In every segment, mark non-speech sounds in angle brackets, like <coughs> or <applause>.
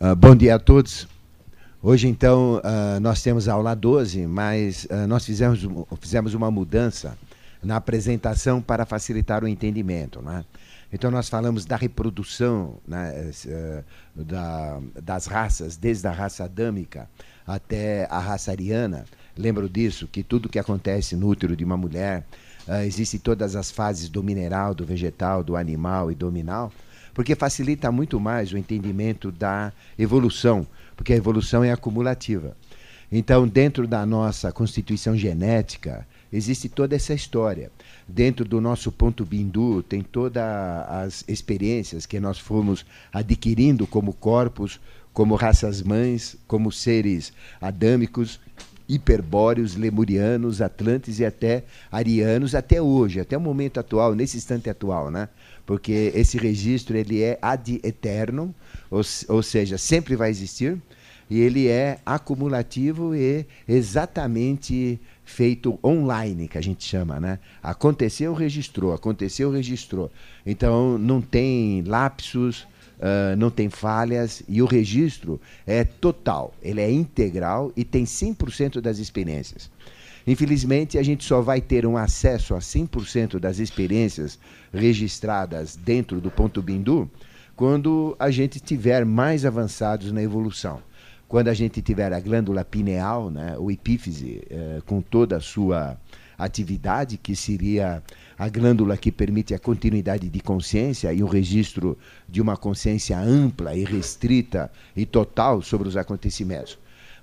Uh, bom dia a todos. Hoje, então, uh, nós temos a aula 12, mas uh, nós fizemos, fizemos uma mudança na apresentação para facilitar o entendimento. Né? Então, nós falamos da reprodução né, da, das raças, desde a raça adâmica até a raça ariana. Lembro disso, que tudo que acontece no útero de uma mulher, uh, existem todas as fases do mineral, do vegetal, do animal e do minal porque facilita muito mais o entendimento da evolução, porque a evolução é acumulativa. Então, dentro da nossa constituição genética, existe toda essa história. Dentro do nosso ponto bindu, tem todas as experiências que nós fomos adquirindo como corpos, como raças mães, como seres adâmicos, hiperbóreos, lemurianos, atlantes e até arianos, até hoje, até o momento atual, nesse instante atual, né? Porque esse registro ele é ad eterno, ou, ou seja, sempre vai existir, e ele é acumulativo e exatamente feito online, que a gente chama, né? Aconteceu, registrou, aconteceu, registrou. Então não tem lapsos, uh, não tem falhas e o registro é total, ele é integral e tem 100% das experiências. Infelizmente, a gente só vai ter um acesso a 100% das experiências registradas dentro do ponto Bindu quando a gente estiver mais avançados na evolução. Quando a gente tiver a glândula pineal, né, o epífise, eh, com toda a sua atividade, que seria a glândula que permite a continuidade de consciência e o registro de uma consciência ampla e restrita e total sobre os acontecimentos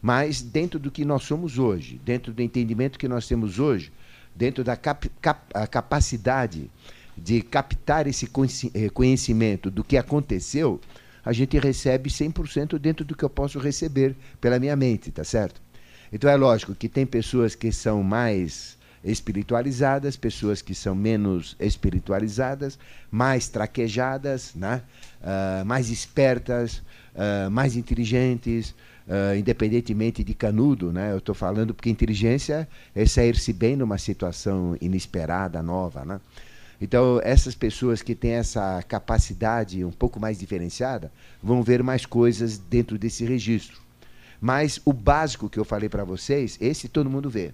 mas dentro do que nós somos hoje, dentro do entendimento que nós temos hoje, dentro da cap, cap, capacidade de captar esse eh, conhecimento do que aconteceu, a gente recebe 100% dentro do que eu posso receber pela minha mente, tá certo? Então é lógico que tem pessoas que são mais espiritualizadas, pessoas que são menos espiritualizadas, mais traquejadas, né? Uh, mais espertas, uh, mais inteligentes, uh, independentemente de canudo, né? Eu estou falando porque inteligência é sair-se bem numa situação inesperada, nova, né? Então, essas pessoas que têm essa capacidade um pouco mais diferenciada vão ver mais coisas dentro desse registro. Mas o básico que eu falei para vocês, esse todo mundo vê.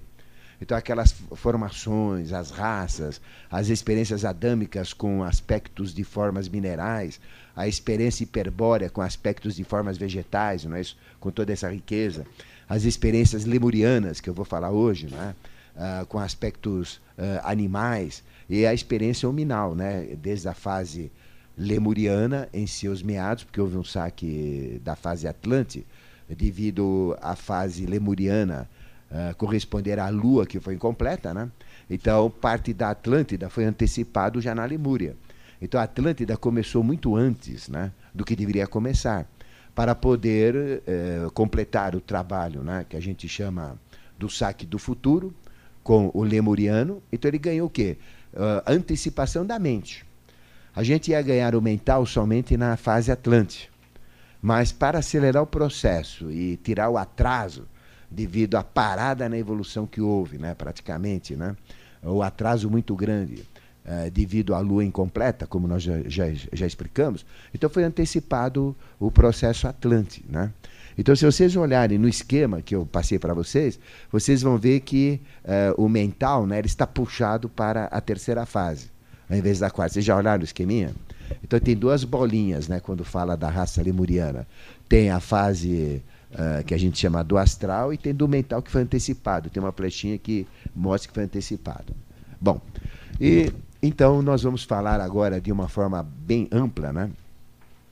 Então, aquelas formações, as raças, as experiências adâmicas com aspectos de formas minerais, a experiência hiperbórea com aspectos de formas vegetais, não é isso? com toda essa riqueza, as experiências lemurianas, que eu vou falar hoje, né? Uh, com aspectos uh, animais, e a experiência hominal, né? desde a fase lemuriana em seus meados, porque houve um saque da fase Atlante, devido à fase lemuriana uh, corresponder à Lua, que foi incompleta, né? Então, parte da Atlântida foi antecipado já na Lemúria. Então, a Atlântida começou muito antes né, do que deveria começar, para poder eh, completar o trabalho né, que a gente chama do saque do futuro, com o lemuriano. Então, ele ganhou o quê? Uh, antecipação da mente. A gente ia ganhar o mental somente na fase Atlante. Mas para acelerar o processo e tirar o atraso devido à parada na evolução que houve, né, praticamente, né, o atraso muito grande uh, devido à lua incompleta, como nós já, já, já, explicamos, então foi antecipado o processo Atlante. Né? Então, se vocês olharem no esquema que eu passei para vocês, vocês vão ver que uh, o mental né, ele está puxado para a terceira fase, ao invés da quarta. Vocês já olharam o esqueminha? Então, tem duas bolinhas né, quando fala da raça lemuriana. Tem a fase uh, que a gente chama do astral, e tem do mental que foi antecipado. Tem uma flechinha que mostra que foi antecipado. Bom, e então nós vamos falar agora de uma forma bem ampla né,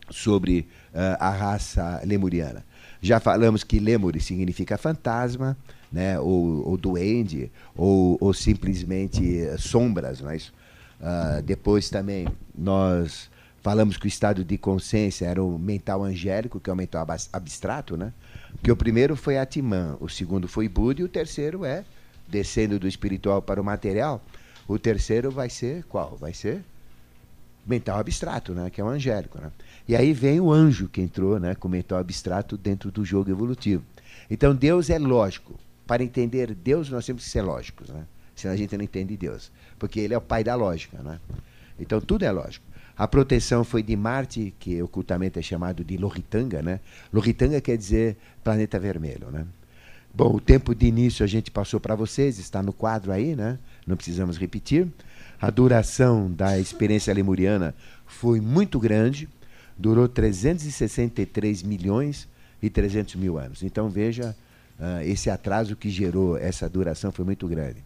sobre uh, a raça lemuriana. Já falamos que lemuri significa fantasma, né, ou, ou duende, ou, ou simplesmente sombras. Não é? Uh, depois também nós falamos que o estado de consciência era o mental angélico, que é o mental abstrato, né? Que o primeiro foi Atman, o segundo foi Buda e o terceiro é descendo do espiritual para o material. O terceiro vai ser qual? Vai ser mental abstrato, né? Que é o angélico, né? E aí vem o anjo que entrou, né? Com mental abstrato dentro do jogo evolutivo. Então Deus é lógico. Para entender Deus nós temos que ser lógicos, né? Senão a gente não entende Deus, porque Ele é o pai da lógica, né? Então tudo é lógico. A proteção foi de Marte, que ocultamente é chamado de Loritanga, né? Loritanga quer dizer planeta vermelho, né? Bom, o tempo de início a gente passou para vocês, está no quadro aí, né? Não precisamos repetir. A duração da experiência lemuriana foi muito grande, durou 363 milhões e 300 mil anos. Então veja, uh, esse atraso que gerou essa duração foi muito grande.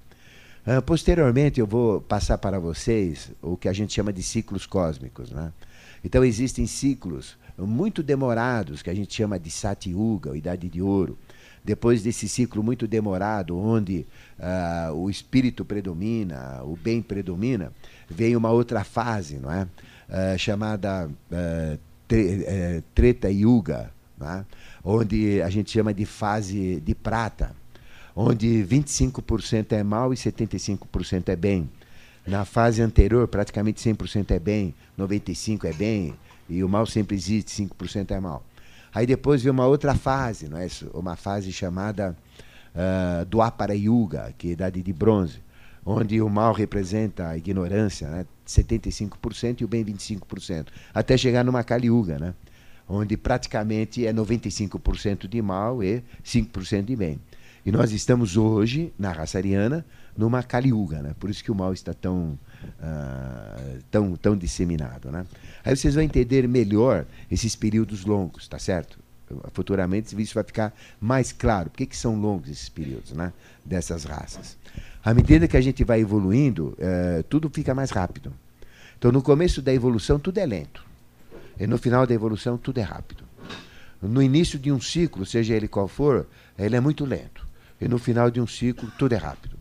Uh, posteriormente, eu vou passar para vocês o que a gente chama de ciclos cósmicos. Né? Então, existem ciclos muito demorados, que a gente chama de Sati Yuga, Idade de Ouro. Depois desse ciclo muito demorado, onde uh, o espírito predomina, o bem predomina, vem uma outra fase, não é? Uh, chamada uh, tre uh, Treta Yuga, é? onde a gente chama de fase de prata onde 25% é mal e 75% é bem. Na fase anterior, praticamente 100% é bem, 95% é bem, e o mal sempre existe, 5% é mal. Aí depois vem uma outra fase, não é? uma fase chamada uh, do Apara Yuga, que é a idade de bronze, onde o mal representa a ignorância, né? 75% e o bem 25%, até chegar numa Kali Yuga, né? onde praticamente é 95% de mal e 5% de bem. E nós estamos hoje, na raça ariana, numa caliuga, né? Por isso que o mal está tão, uh, tão, tão disseminado, né? Aí vocês vão entender melhor esses períodos longos, tá certo? Futuramente isso vai ficar mais claro. Por que, que são longos esses períodos, né? Dessas raças. À medida que a gente vai evoluindo, uh, tudo fica mais rápido. Então, no começo da evolução, tudo é lento. E no final da evolução, tudo é rápido. No início de um ciclo, seja ele qual for, ele é muito lento. E no final de um ciclo, tudo é rápido.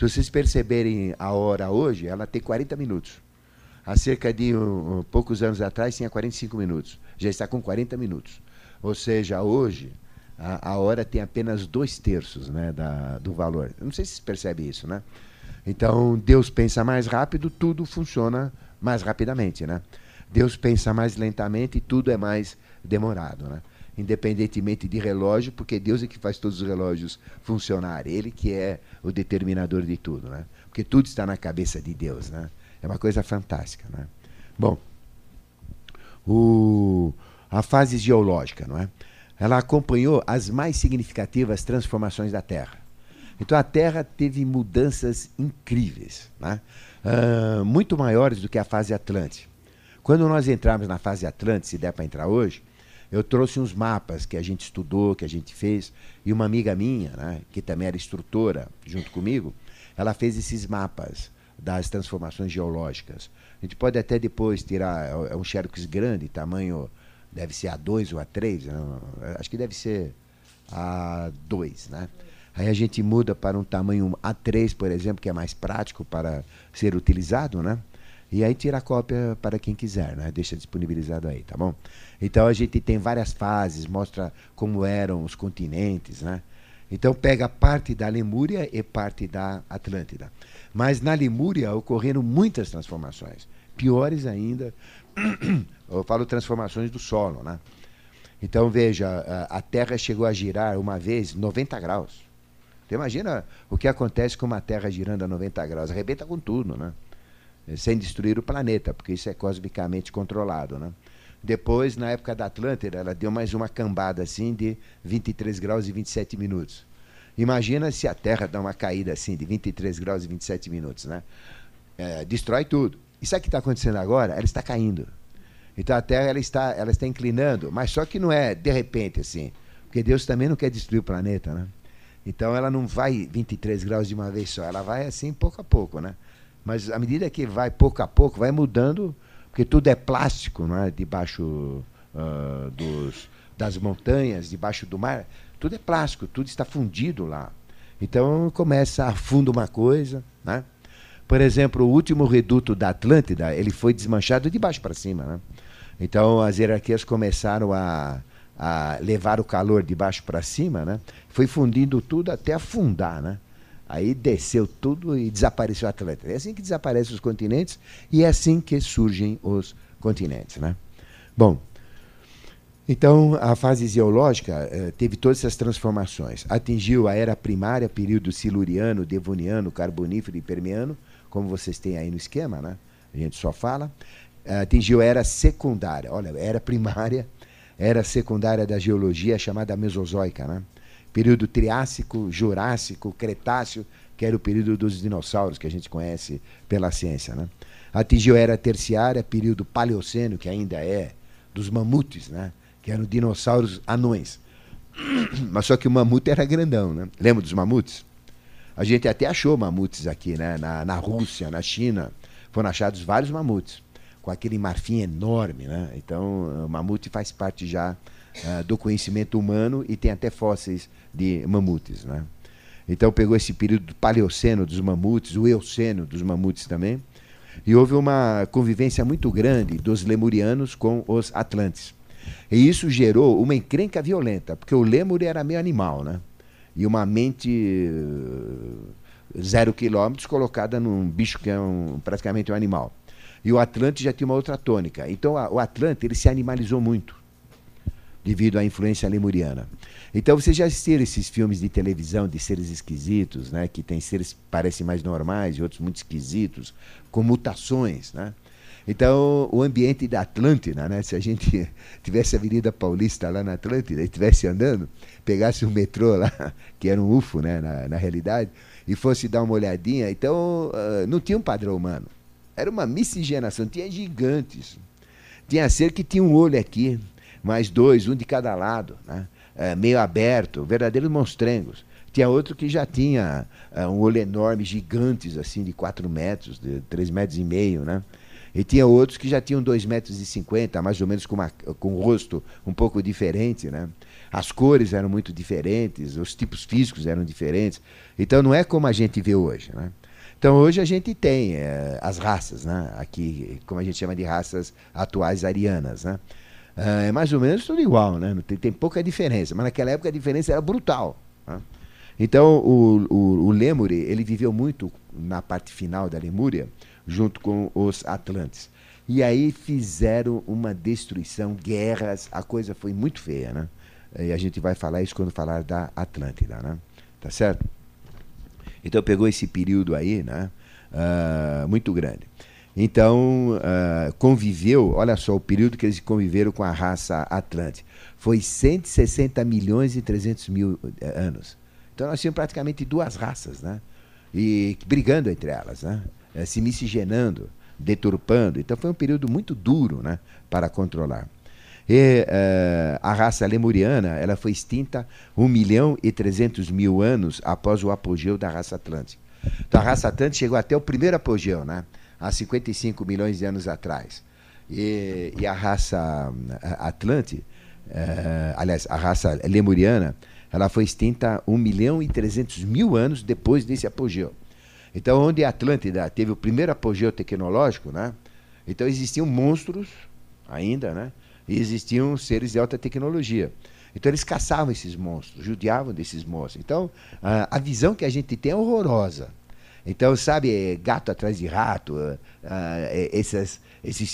Se vocês perceberem a hora hoje, ela tem 40 minutos. Há cerca de um, um, poucos anos atrás tinha 45 minutos. Já está com 40 minutos. Ou seja, hoje a, a hora tem apenas dois terços né, da, do valor. Não sei se vocês percebem isso, né? Então, Deus pensa mais rápido, tudo funciona mais rapidamente, né? Deus pensa mais lentamente e tudo é mais demorado, né? Independentemente de relógio, porque Deus é que faz todos os relógios funcionarem. Ele que é o determinador de tudo, né? Porque tudo está na cabeça de Deus, né? É uma coisa fantástica, né? Bom, o, a fase geológica, não é? Ela acompanhou as mais significativas transformações da Terra. Então a Terra teve mudanças incríveis, né? Uh, muito maiores do que a fase Atlântica. Quando nós entrarmos na fase Atlântica, se der para entrar hoje, eu trouxe uns mapas que a gente estudou, que a gente fez, e uma amiga minha, né, que também era instrutora junto comigo, ela fez esses mapas das transformações geológicas. A gente pode até depois tirar, é um xerox grande, tamanho deve ser A2 ou A3, não, acho que deve ser A2, né? Aí a gente muda para um tamanho A3, por exemplo, que é mais prático para ser utilizado, né? E aí tira a cópia para quem quiser, né? Deixa disponibilizado aí, tá bom? Então a gente tem várias fases, mostra como eram os continentes, né? Então pega parte da Lemúria e parte da Atlântida. Mas na Lemúria ocorreram muitas transformações, piores ainda. <coughs> Eu falo transformações do solo, né? Então veja, a Terra chegou a girar uma vez 90 graus. Então, imagina o que acontece com uma Terra girando a 90 graus, arrebenta com tudo, né? Eh, sem destruir o planeta, porque isso é cosmicamente controlado. Né? Depois, na época da Atlântida, ela deu mais uma cambada assim de 23 graus e 27 minutos. Imagina se a Terra dá uma caída assim de 23 graus e 27 minutos, né? É, destrói tudo. E sabe o que está acontecendo agora? Ela está caindo. Então a Terra ela está, ela está inclinando, mas só que não é de repente assim, porque Deus também não quer destruir o planeta, né? Então ela não vai 23 graus de uma vez só, ela vai assim pouco a pouco, né? Mas à medida que vai pouco a pouco, vai mudando, porque tudo é plástico, não é? Debaixo uh, dos, das montanhas, debaixo do mar, tudo é plástico, tudo está fundido lá. Então começa a fundo uma coisa, né? Por exemplo, o último reduto da Atlântida, ele foi desmanchado de baixo para cima, né? Então as hierarquias começaram a, a levar o calor de baixo para cima, né? Foi fundindo tudo até afundar, né? Aí desceu tudo e desapareceu a Atlântida. É assim que desaparecem os continentes e é assim que surgem os continentes. Né? Bom, então a fase geológica eh, teve todas essas transformações. Atingiu a era primária, período siluriano, devoniano, carbonífero e permiano, como vocês têm aí no esquema, né? a gente só fala. atingiu a era secundária. Olha, era primária, era secundária da geologia chamada Mesozoica, né? Período Triássico, Jurássico, Cretáceo, que era o período dos dinossauros que a gente conhece pela ciência, né? Atingiu a era terciária, período Paleoceno, que ainda é dos mamutes, né? Que eram dinossauros anões. <clears throat> Mas só que o mamute era grandão, né? Lembra dos mamutes? A gente até achou mamutes aqui, né? Na, na Rússia, na China, foram achados vários mamutes com aquele marfim enorme, né? Então, o mamute faz parte já uh, do conhecimento humano e tem até fósseis de mamutes, né? Então, pegou esse período do Paleoceno dos mamutes, o Eoceno dos mamutes também, e houve uma convivência muito grande dos lemurianos com os atlantes. E isso gerou uma encrenca violenta, porque o lemur era meio animal, né? E uma mente uh, zero quilômetros colocada num bicho que é um, praticamente um animal. E o Atlante já tinha uma outra tônica. Então a, o Atlante ele se animalizou muito devido à influência lemuriana. Então vocês já assistiram esses filmes de televisão de seres esquisitos, né, que tem seres que parecem mais normais e outros muito esquisitos, com mutações, né? Então, o ambiente da Atlântida, né? se a gente <laughs> tivesse a Avenida Paulista lá na Atlântida e estivesse andando, pegasse um metrô lá, <laughs> que era um UFO né? na, na realidade, e fosse dar uma olhadinha, então uh, não tinha um padrão humano. Era uma miscigenação, tinha gigantes. Tinha ser que tinha um olho aqui, mais dois, um de cada lado, né? é, meio aberto, verdadeiros monstrengos. Tinha outro que já tinha é, um olho enorme, gigantes, assim, de 4 metros, de 3 metros e meio, né? E tinha outros que já tinham 2,50 metros, e 50, mais ou menos com, uma, com um rosto um pouco diferente, né? As cores eram muito diferentes, os tipos físicos eram diferentes. Então não é como a gente vê hoje, né? Então hoje a gente tem é, as raças, né? aqui, como a gente chama de raças atuais arianas. Né? É, é mais ou menos tudo igual, né? tem, tem pouca diferença, mas naquela época a diferença era brutal. Né? Então o, o, o Lemure ele viveu muito na parte final da Lemúria, junto com os Atlantes. E aí fizeram uma destruição, guerras, a coisa foi muito feia, né? E a gente vai falar isso quando falar da Atlântida, né? Tá certo? Então pegou esse período aí, né? Uh, muito grande. Então, uh, conviveu, olha só, o período que eles conviveram com a raça Atlante foi 160 milhões e 300 mil eh, anos. Então, nós tínhamos praticamente duas raças, né? E brigando entre elas, né? Eh, se miscigenando, deturpando. Então, foi um período muito duro, né? Para controlar. E uh, a raça lemuriana ela foi extinta 1 milhão e 300 mil anos após o apogeu da raça atlântica. Então a raça atlântica chegou até o primeiro apogeu, né? Há 55 milhões de anos atrás. E, e a raça atlante, uh, aliás, a raça lemuriana, ela foi extinta 1 milhão e 300 mil anos depois desse apogeu. Então, onde a Atlântida teve o primeiro apogeu tecnológico, né? então existiam monstros ainda, né? e existiam seres de alta tecnologia. Então eles caçavam esses monstros, judiavam desses monstros. Então a visão que a gente tem é horrorosa. Então, sabe, é gato atrás de rato, uh, esses,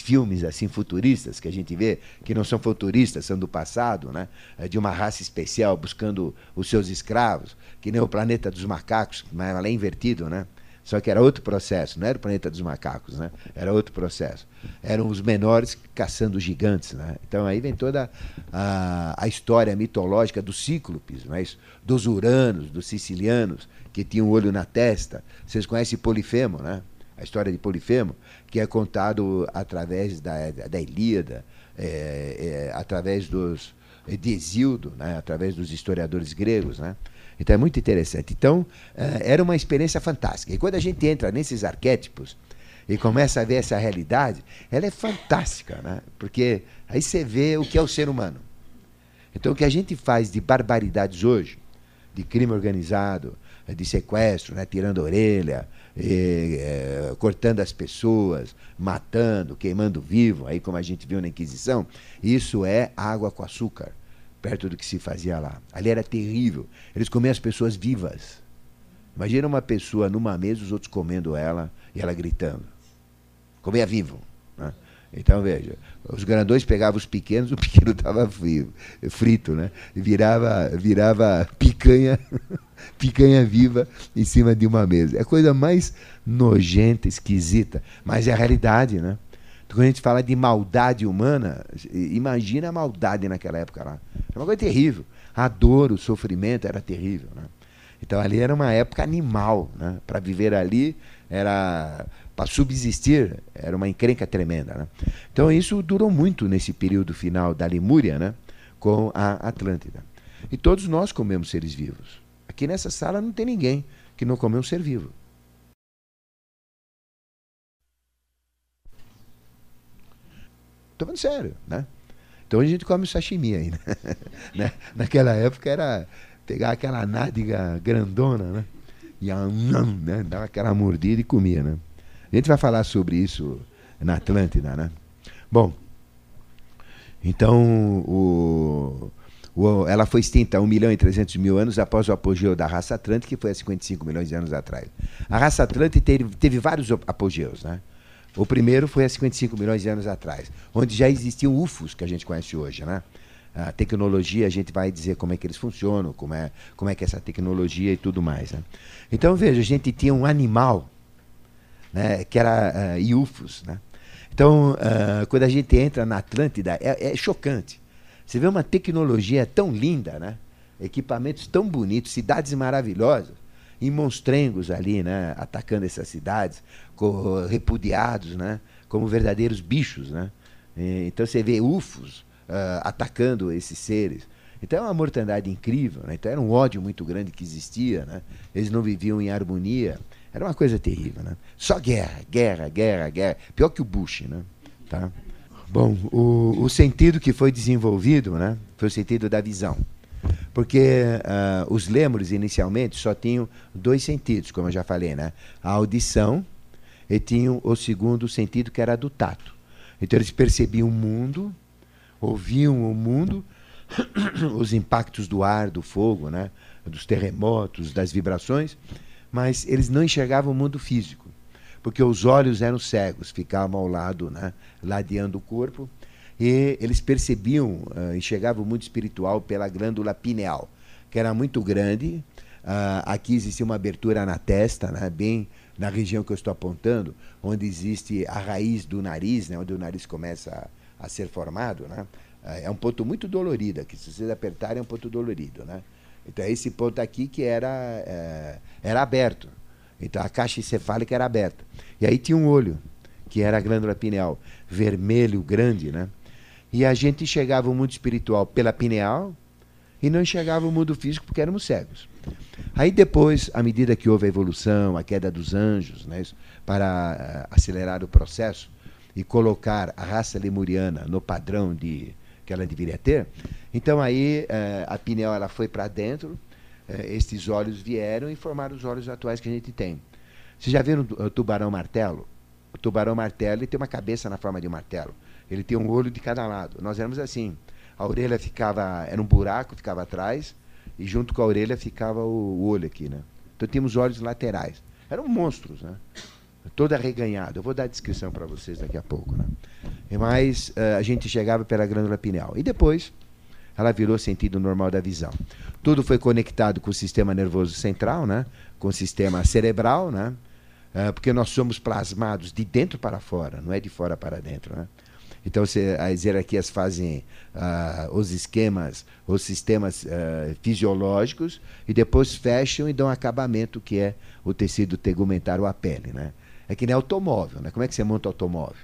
filmes assim futuristas que a gente vê, que não são futuristas, são do passado, né? de uma raça especial buscando os seus escravos, que nem o planeta dos macacos, mas ela é invertido, né? Só que era outro processo, não era o planeta dos macacos, né? Era outro processo. Eram os menores caçando gigantes, né? Então aí vem toda a, a história mitológica dos cíclopes, é isso? dos uranos, dos sicilianos, que tinham um olho na testa. Vocês conhecem Polifemo, né? A história de Polifemo, que é contado através da, da Ilíada, é, é, através dos de Exildo, né? através dos historiadores gregos, né? Então é muito interessante. Então, uh, era uma experiência fantástica. E quando a gente entra nesses arquétipos e começa a ver essa realidade, ela é fantástica, né? Porque aí você vê o que é o ser humano. Então, o que a gente faz de barbaridades hoje, de crime organizado, de sequestro, né? tirando a orelha, e, é, cortando as pessoas, matando, queimando vivo, aí como a gente viu na Inquisição, isso é água com açúcar perto do que se fazia lá. Ali era terrível. Eles comiam as pessoas vivas. Imagina uma pessoa numa mesa, os outros comendo ela e ela gritando. Comia vivo. Né? Então, veja, os grandões pegavam os pequenos, <laughs> o pequeno estava frito, né? Virava, virava picanha, <laughs> picanha viva em cima de uma mesa. É a coisa mais nojenta, esquisita, mas é a realidade, né? Quando a gente fala de maldade humana, imagina a maldade naquela época lá. É uma coisa terrível. A dor, o sofrimento era terrível. Né? Então ali era uma época animal. Né? Para viver ali era para subsistir era uma encrenca tremenda. Né? Então isso durou muito nesse período final da Lemúria né? com a Atlântida. E todos nós comemos seres vivos. Aqui nessa sala não tem ninguém que não comeu um ser vivo. Estou falando sério, né? Então a gente come sashimi ainda. <laughs> né? Naquela época era pegar aquela nádega grandona, né? E a, né? dava aquela mordida e comia, né? A gente vai falar sobre isso na Atlântida, né? Bom, então o, o, ela foi extinta há 1 milhão e 300 mil anos após o apogeu da raça Atlântica, que foi há 55 milhões de anos atrás. A raça Atlântica teve, teve vários apogeus, né? O primeiro foi há 55 milhões de anos atrás, onde já existiam UFOs que a gente conhece hoje, né? A tecnologia, a gente vai dizer como é que eles funcionam, como é, como é que é essa tecnologia e tudo mais. Né? Então, veja, a gente tinha um animal né, que era uh, UFOs. Né? Então, uh, quando a gente entra na Atlântida, é, é, chocante. Você vê uma tecnologia tão linda, né? equipamentos tão bonitos, cidades maravilhosas, e monstrengos ali, né? atacando essas cidades, repudiados né? como verdadeiros bichos. Né? então você vê UFOs uh, atacando esses seres. Então é uma mortandade incrível. Né? Então era um ódio muito grande que existia. Né? Eles não viviam em harmonia. Era uma coisa terrível, né? Só guerra, guerra, guerra, guerra. Pior que o Bush, né? Tá? Bom, o, o sentido que foi desenvolvido, né? Foi o sentido da visão. Porque uh, os lêmures, inicialmente, só tinham dois sentidos, como eu já falei, né? A audição e tinham o segundo sentido, que era do tato. Então eles percebiam o mundo, ouviam o mundo, <coughs> os impactos do ar, do fogo, né? dos terremotos, das vibrações, mas eles não enxergavam o mundo físico, porque os olhos eram cegos, ficavam ao lado, né, ladeando o corpo, e eles percebiam, uh, enxergavam o mundo espiritual pela glândula pineal, que era muito grande. Uh, aqui existia uma abertura na testa, né, bem na região que eu estou apontando, onde existe a raiz do nariz, né, onde o nariz começa a, a ser formado. Né, uh, é um ponto muito dolorido, que se vocês apertarem é um ponto dolorido. Né. Então, é esse ponto aqui que era, é, era aberto. Então, a caixa encefálica era aberta. E aí tinha um olho, que era a glândula pineal, vermelho, grande, né? E a gente enxergava o mundo espiritual pela pineal e não enxergava o mundo físico porque éramos cegos. Aí depois, à medida que houve a evolução, a queda dos anjos, né, para uh, acelerar o processo e colocar a raça lemuriana no padrão de que ela deveria ter, então aí eh, a pineal ela foi para dentro, eh, estes olhos vieram e formaram os olhos atuais que a gente tem. Vocês já viram o tubarão martelo? O tubarão martelo ele tem uma cabeça na forma de um martelo. Ele tem um olho de cada lado. Nós éramos assim. A orelha ficava, era um buraco, ficava atrás, e junto com a orelha ficava o, o olho aqui, né? Então tínhamos olhos laterais. Eram monstros, né? Todo arreganhado. Eu vou dar a descrição para vocês daqui a pouco, né? Mas uh, a gente chegava pela glândula pineal. E depois, ela virou sentido normal da visão. Tudo foi conectado com o sistema nervoso central, né? com o sistema cerebral, né? Uh, porque nós somos plasmados de dentro para fora, não é de fora para dentro. Né? Então, se, as hierarquias fazem uh, os esquemas, os sistemas uh, fisiológicos, e depois fecham e dão acabamento, que é o tecido tegumentar ou a pele. Né? É que nem automóvel. Né? Como é que você monta automóvel?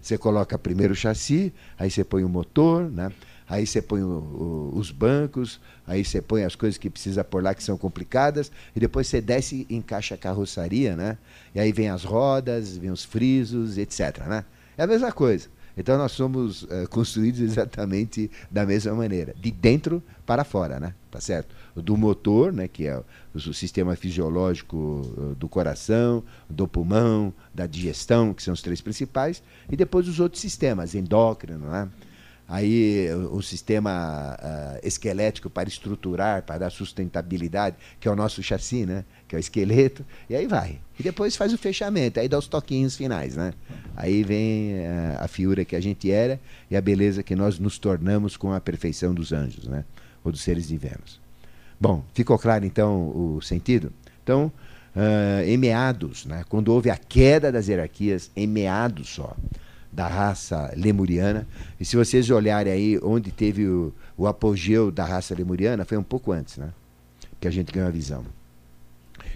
Você coloca primeiro o chassi, aí você põe o motor, né? aí você põe o, o, os bancos, aí você põe as coisas que precisa pôr lá que são complicadas, e depois você desce e encaixa a carroçaria, né? E aí vem as rodas, vem os frisos, etc. Né? É a mesma coisa. Então nós somos uh, construídos exatamente da mesma maneira, de dentro para fora, né? Tá certo? Do motor, né, que é o, sistema fisiológico uh, do coração, do pulmão, da digestão, que são os três principais, e depois os outros sistemas, endócrino, né? Aí o sistema uh, esquelético para estruturar, para dar sustentabilidade, que é o nosso chassi, né? que é o esqueleto, e aí vai. E depois faz o fechamento, aí dá os toquinhos finais. Né? Aí vem uh, a fiura que a gente era e a beleza que nós nos tornamos com a perfeição dos anjos, né? ou dos seres divinos. Bom, ficou claro então o sentido? Então, uh, em meados, né? quando houve a queda das hierarquias, em meados só, da raça lemuriana. E se vocês olharem aí onde teve o, o apogeu da raça lemuriana, foi um pouco antes, né? Que a gente ganhou a visão.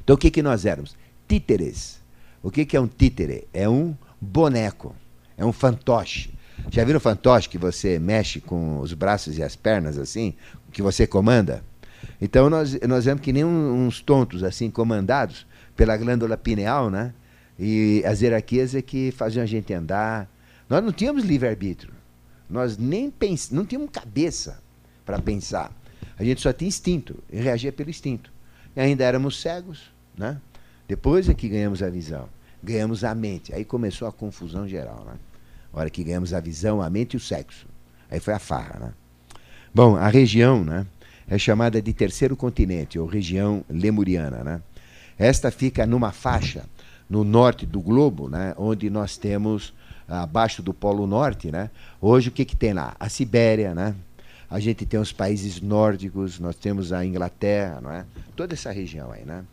Então o que, que nós éramos? Títeres. O que, que é um títere? É um boneco, é um fantoche. Já viram fantoche que você mexe com os braços e as pernas assim, que você comanda? Então nós, nós vemos que nem uns tontos assim, comandados pela glândula pineal, né? E as hierarquias é que faziam a gente andar. Nós não tínhamos livre-arbítrio. Nós nem pens não tínhamos cabeça para pensar. A gente só tinha instinto e reagia pelo instinto. E ainda éramos cegos, né? Depois é que ganhamos a visão, ganhamos a mente. Aí começou a confusão geral, né? A hora que ganhamos a visão, a mente e o sexo. Aí foi a farra, né? Bom, a região, né? É chamada de terceiro continente, ou região lemuriana, né? Esta fica numa faixa no norte do globo, né? Onde nós temos abaixo do Polo Norte, né? Hoje o que que tem lá? A Sibéria, né? A gente tem os países nórdicos, nós temos a Inglaterra, não é? Toda essa região aí, né?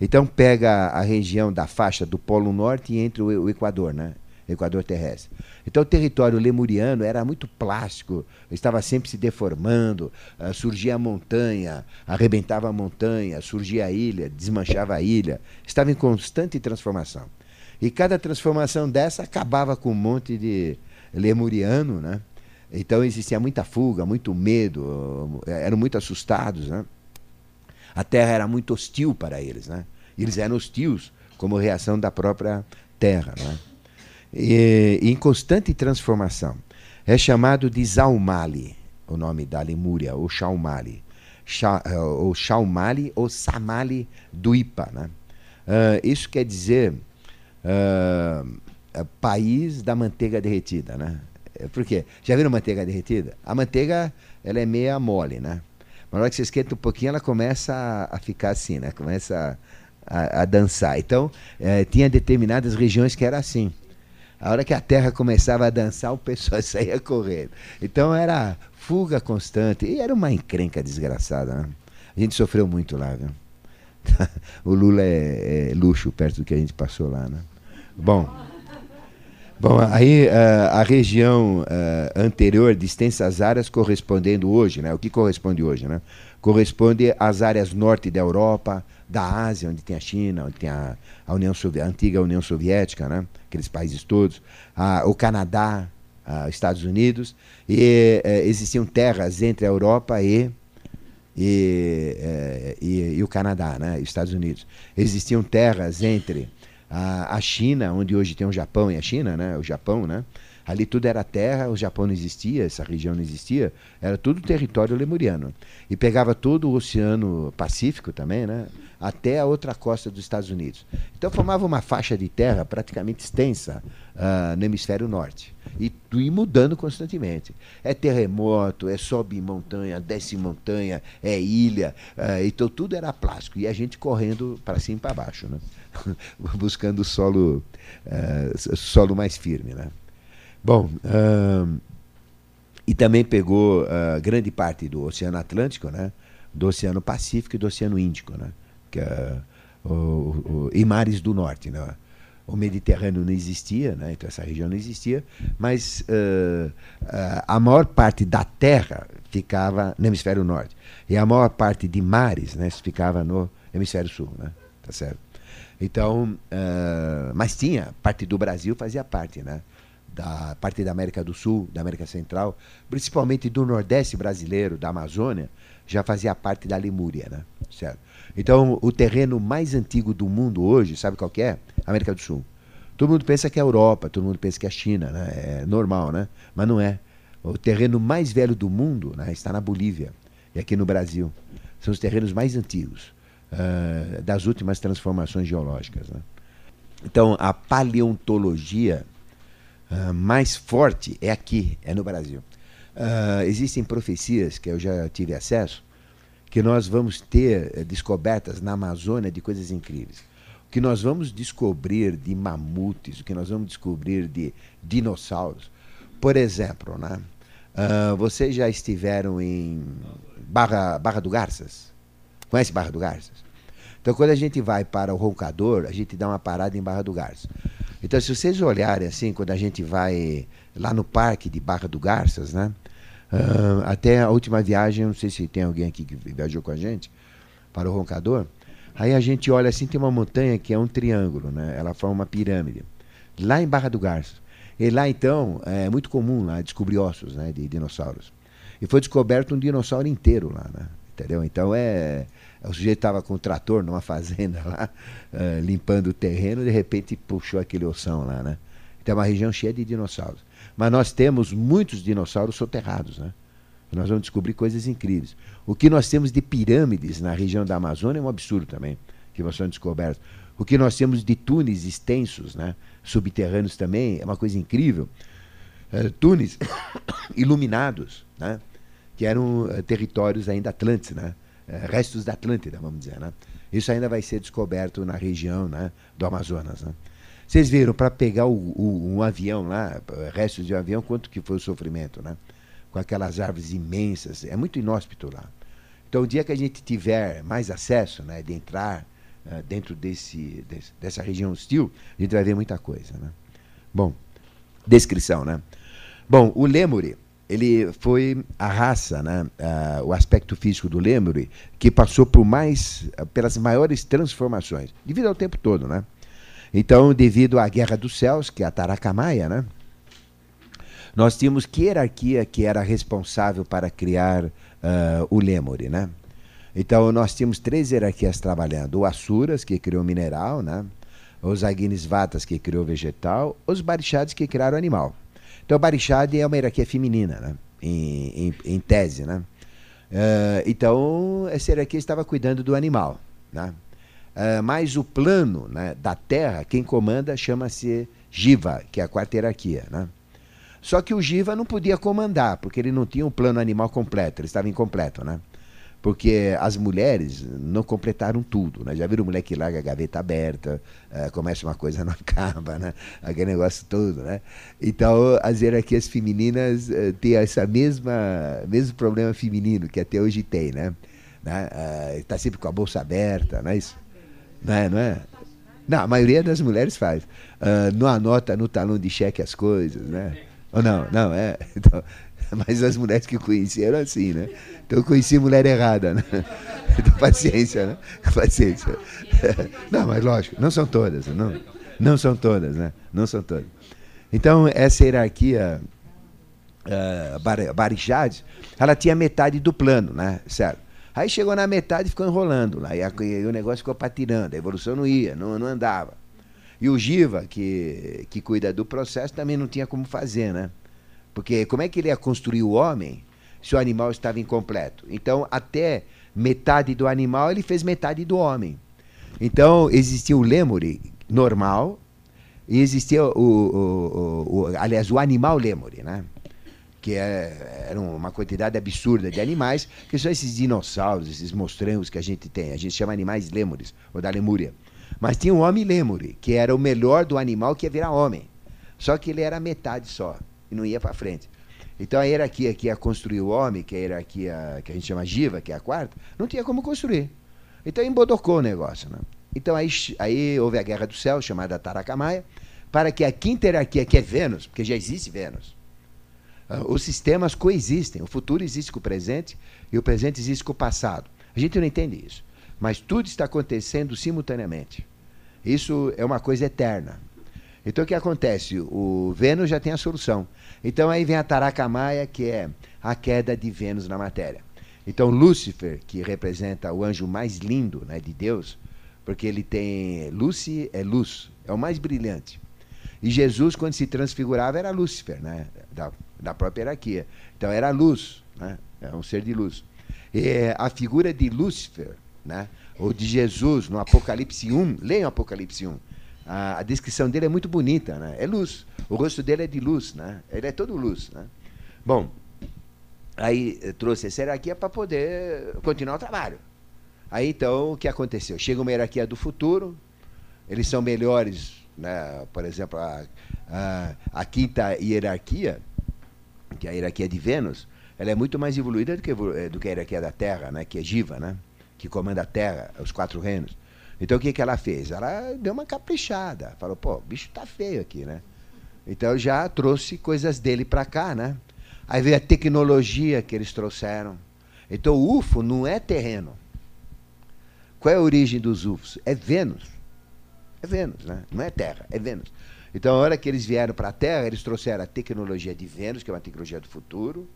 Então pega a região da faixa do Polo Norte e entre o, Equador, né? Equador terrestre. Então o território lemuriano era muito plástico, estava sempre se deformando, uh, surgia a montanha, arrebentava a montanha, surgia a ilha, desmanchava a ilha, estava em constante transformação. E cada transformação dessa acabava com um monte de lemuriano, né? Então existia muita fuga, muito medo, eram muito assustados, né? A terra era muito hostil para eles, né? Eles eram hostios como reação da própria terra, né? E, em constante transformação. É chamado de Zaumali, o nome da Lemúria, ou Shaumali. Sha, eh, ou Shaumali ou Samali do Ipa. Né? Uh, isso quer dizer uh, país da manteiga derretida. Né? Por quê? Já viram manteiga derretida? A manteiga ela é meia mole, né? Mas na hora que você esquenta um pouquinho, ela começa a, a ficar assim, né? Começa a, a, a dançar. Então, é, tinha determinadas regiões que era assim. A hora que a terra começava a dançar, o pessoal <laughs> saía correndo. Então era fuga constante. E era uma encrenca desgraçada. Né? A gente sofreu muito lá, viu? <laughs> o Lula é, é, luxo perto do que a gente passou lá, né? Bom. Bom, aí uh, a região uh, anterior de extensas áreas correspondendo hoje, né? O que corresponde hoje, né? Corresponde às áreas norte da Europa, da Ásia, onde tem a China, onde tem a, a, União a antiga União Soviética, né? aqueles países todos, a, o Canadá, a, Estados Unidos, e é, existiam terras entre a Europa e, e, é, e, e, o Canadá, né? Estados Unidos. Existiam terras entre a, a China, onde hoje tem o Japão e a China, né? o Japão, né? Ali tudo era terra, o Japão não existia, essa região não existia, era tudo território lemuriano. E pegava todo o Oceano Pacífico também, né? Até a outra costa dos Estados Unidos. Então formava uma faixa de terra praticamente extensa uh, no hemisfério norte. E, e mudando constantemente. É terremoto, é sobe montanha, desce montanha, é ilha. Uh, então tudo era plástico. E a gente correndo para cima e para baixo, né? <laughs> buscando solo, uh, solo mais firme. Né? Bom, e também pegou grande parte do Oceano Atlântico, né? do Oceano Pacífico e do Oceano Índico, né? Que, uh, o, o, e mares do norte. Né? O Mediterrâneo não existia, né? então essa região não existia, mas uh, a maior parte da terra ficava no hemisfério norte e a maior parte de mares né, ficava no hemisfério sul. Né? Tá certo? Então, uh, mas tinha, parte do Brasil fazia parte, né? da parte da América do Sul, da América Central, principalmente do Nordeste brasileiro, da Amazônia, já fazia parte da Lemúria, né? Certo? Então, o terreno mais antigo do mundo hoje, sabe qual é? América do Sul. Todo mundo pensa que é a Europa, todo mundo pensa que é a China, né? É normal, né? Mas não é. O terreno mais velho do mundo né, está na Bolívia e aqui no Brasil. São os terrenos mais antigos uh, das últimas transformações geológicas. Né? Então, a paleontologia uh, mais forte é aqui, é no Brasil. Uh, existem profecias que eu já tive acesso que nós vamos ter uh, descobertas na Amazônia de coisas incríveis. O que nós vamos descobrir de mamutes, o que nós vamos descobrir de dinossauros. Por exemplo, né? Uh, vocês já estiveram em Barra, Barra do Garças? Conhece Barra do Garças? Então, quando a gente vai para o Roncador, a gente dá uma parada em Barra do Garças. Então, se vocês olharem assim, quando a gente vai lá no parque de Barra do Garças, né? Uh, até a última viagem, não sei se tem alguém aqui que viajou com a gente para o Roncador. Aí a gente olha assim, tem uma montanha que é um triângulo, né? Ela forma uma pirâmide. Lá em Barra do Garças. E lá então é muito comum lá descobrir ossos, né, de dinossauros. E foi descoberto um dinossauro inteiro lá, né? Entendeu? Então é o sujeito estava com o trator numa <laughs> fazenda lá, uh, limpando o terreno, de repente puxou aquele ossão lá, né? Então é uma região cheia de dinossauros. Mas nós temos muitos dinossauros soterrados, né? Nós vamos descobrir coisas incríveis. O que nós temos de pirâmides na região da Amazônia é um absurdo também, que vão sendo descobertos. O que nós temos de túneis extensos, né? subterrâneos também, é uma coisa incrível. Uh, túneis <coughs> iluminados, né? que eram uh, territórios ainda atlantes, né? É, restos da Atlântida, vamos dizer. Né? Isso ainda vai ser descoberto na região né, do Amazonas. Né? Vocês viram, para pegar o, o, um avião lá, restos de um avião, quanto que foi o sofrimento, né? Com aquelas árvores imensas, é muito inóspito lá. Então, o dia que a gente tiver mais acesso, né, de entrar uh, dentro desse, desse, dessa região hostil, a gente vai ver muita coisa, né? Bom, descrição, né? Bom, o Lemuri, ele foi a raça, né, uh, o aspecto físico do Lemuri, que passou por mais, pelas maiores transformações, devido ao tempo todo, né? Então, devido à Guerra dos Céus, que é a Taracamaia, né? Nós tínhamos que hierarquia que era responsável para criar uh, o Lemuri, né? Então, nós tínhamos três hierarquias trabalhando. O Asuras, que criou mineral, né? Os Agnisvatas, que criou vegetal. Os Barishads, que criaram animal. Então, o Barixade é uma hierarquia feminina, né? em, em, em tese. Né? Uh, então, essa hierarquia estava cuidando do animal. Né? Uh, mas o plano né, da Terra, quem comanda chama-se Jiva, que é a quarta hierarquia. Né? Só que o Jiva não podia comandar, porque ele não tinha um plano animal completo, ele estava incompleto. Né? porque as mulheres não completaram tudo, né? Já viram mulher que larga a gaveta aberta, uh, começa uma coisa não <laughs> acaba, né? Aquele negócio todo, né? Então as hierarquias femininas uh, têm mesma mesmo problema feminino que até hoje tem? Está né? uh, sempre com a bolsa aberta, não é isso? Não é? Não, é? não a maioria das mulheres faz. Uh, não anota no talão de cheque as coisas, né? Ou não, não, é. <laughs> Então, mas as mulheres que conheci eram assim, né? Então eu conheci mulher errada, né? <laughs> Então paciência, né? Paciência. <laughs> Não, mas lógico, não são todas, não, não são todas, né? Não são todas. Então essa hierarquia uh, ela tinha metade do plano, né? Certo? Aí chegou na metade e ficou enrolando lá. E, a, e, o negócio ficou patinando, a evolução não ia, não, não andava. E o Giva, que, que cuida do processo, também não tinha como fazer, né? Porque como é que ele ia construir o homem se o animal estava incompleto? Então, até metade do animal, ele fez metade do homem. Então, existia o lemuri normal e existia o, o, o, o aliás, o animal lemuri, né? Que é, era uma quantidade absurda de animais, que são esses dinossauros, esses monstrangos que a gente tem. A gente chama animais lêmures, ou da lemúria. Mas tinha um homem lêmure, que era o melhor do animal que ia virar homem. Só que ele era metade só e não ia para frente. Então a hierarquia que ia construir o homem, que é a hierarquia que a gente chama Giva, que é a quarta, não tinha como construir. Então embodocou o negócio. Né? Então aí, aí houve a Guerra do Céu, chamada Taracamaia, para que a quinta hierarquia, que é Vênus, porque já existe Vênus, os sistemas coexistem. O futuro existe com o presente e o presente existe com o passado. A gente não entende isso. Mas tudo está acontecendo simultaneamente. Isso é uma coisa eterna. Então o que acontece? O Vênus já tem a solução. Então aí vem a Taracamaia, que é a queda de Vênus na matéria. Então Lúcifer, que representa o anjo mais lindo né, de Deus, porque ele tem. Luci é luz, é o mais brilhante. E Jesus, quando se transfigurava, era Lúcifer, né, da própria hierarquia. Então era luz, né, é um ser de luz. E a figura de Lúcifer, né, ou de Jesus, no Apocalipse 1, leiam Apocalipse 1 a, a, descrição dele é muito bonita, né? É luz. O rosto dele é de luz, né? Ele é todo luz, né? Bom, aí eh, trouxe essa hierarquia para poder continuar o trabalho. Aí então, o que aconteceu? Chega uma hierarquia do futuro, eles são melhores, né? por exemplo, a, a, a quinta hierarquia, que a hierarquia de Vênus, ela é muito mais evoluída do que, eh, do que a hierarquia da Terra, né? que é Jiva, né? que comanda a Terra, os quatro reinos. Então o que, que ela fez? Ela deu uma caprichada. Falou, pô, o bicho tá feio aqui, né? Então já trouxe coisas dele para cá, né? Aí veio a tecnologia que eles trouxeram. Então o UFO não é terreno. Qual é a origem dos UFOs? É Vênus. É Vênus, né? Não é Terra, é Vênus. Então, a hora que eles vieram para a Terra, eles trouxeram a tecnologia de Vênus, que é uma tecnologia do futuro,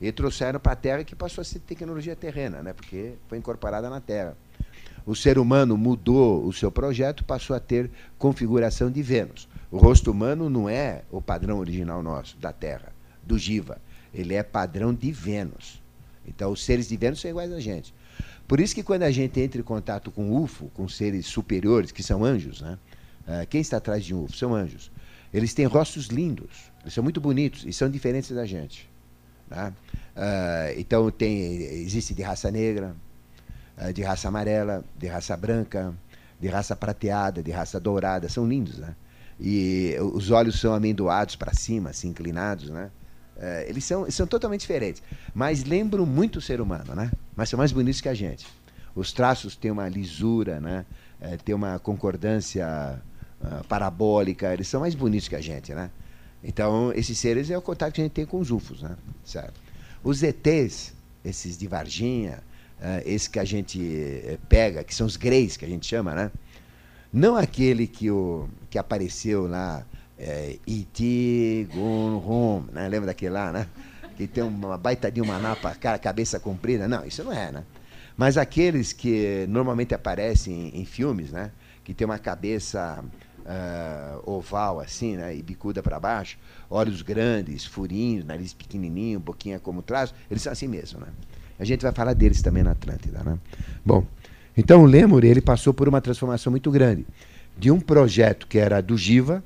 e trouxeram para a Terra que passou a ser tecnologia terrena, né? porque foi incorporada na Terra. O ser humano mudou o seu projeto, passou a ter configuração de Vênus. O rosto humano não é o padrão original nosso, da Terra, do Jiva. Ele é padrão de Vênus. Então, os seres de Vênus são iguais a gente. Por isso que quando a gente entra em contato com UFO, com seres superiores, que são anjos, né? Uh, quem está atrás de um UFO? São anjos. Eles têm rostos lindos, eles são muito bonitos e são diferentes da gente. Uh, então tem, existe de raça negra, uh, de raça amarela, de raça branca, de raça prateada, de raça dourada, são lindos, né? E os olhos são amendoados para cima, assim, inclinados, né? Uh, eles, são, são totalmente diferentes, mas lembram muito o ser humano, né? Mas são mais bonitos que a gente. Os traços têm uma lisura, né? Uma concordância uh, parabólica, eles são mais bonitos que a gente, né? Então, esses seres é o contato que a gente tem com os UFOs, né? Certo? Os ETs, esses de Varginha, uh, esses que a gente uh, pega, que são os greys, que a gente chama, né? Não aquele que, o, que apareceu lá, é, E.T. Gone né? Lembra daquele lá, né? Que tem uma baita de uma napa, cara, cabeça comprida. Não, isso não é, né? Mas aqueles que normalmente aparecem em, em filmes, né? Que tem uma cabeça uh, oval assim, né, e bicuda para baixo, olhos grandes, furinhos, nariz pequenininho, boquinha como traço, eles são assim mesmo, né? A gente vai falar deles também na Atlântida, né? Bom, então o Lemur, ele passou por uma transformação muito grande, de um projeto que era do Giva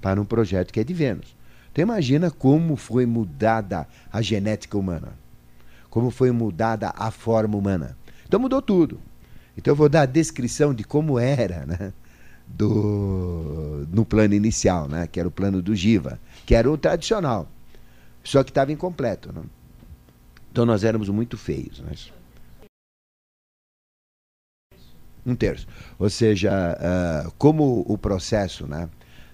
para um projeto que é de Vênus. Então imagina como foi mudada a genética humana, como foi mudada a forma humana. Então mudou tudo. Então eu vou dar a descrição de como era, né? Do, no plano inicial, né? que era o plano do Giva, que era o tradicional, só que estava incompleto. Né? Então nós éramos muito feios. Né? Um terço. Ou seja, uh, como o processo né,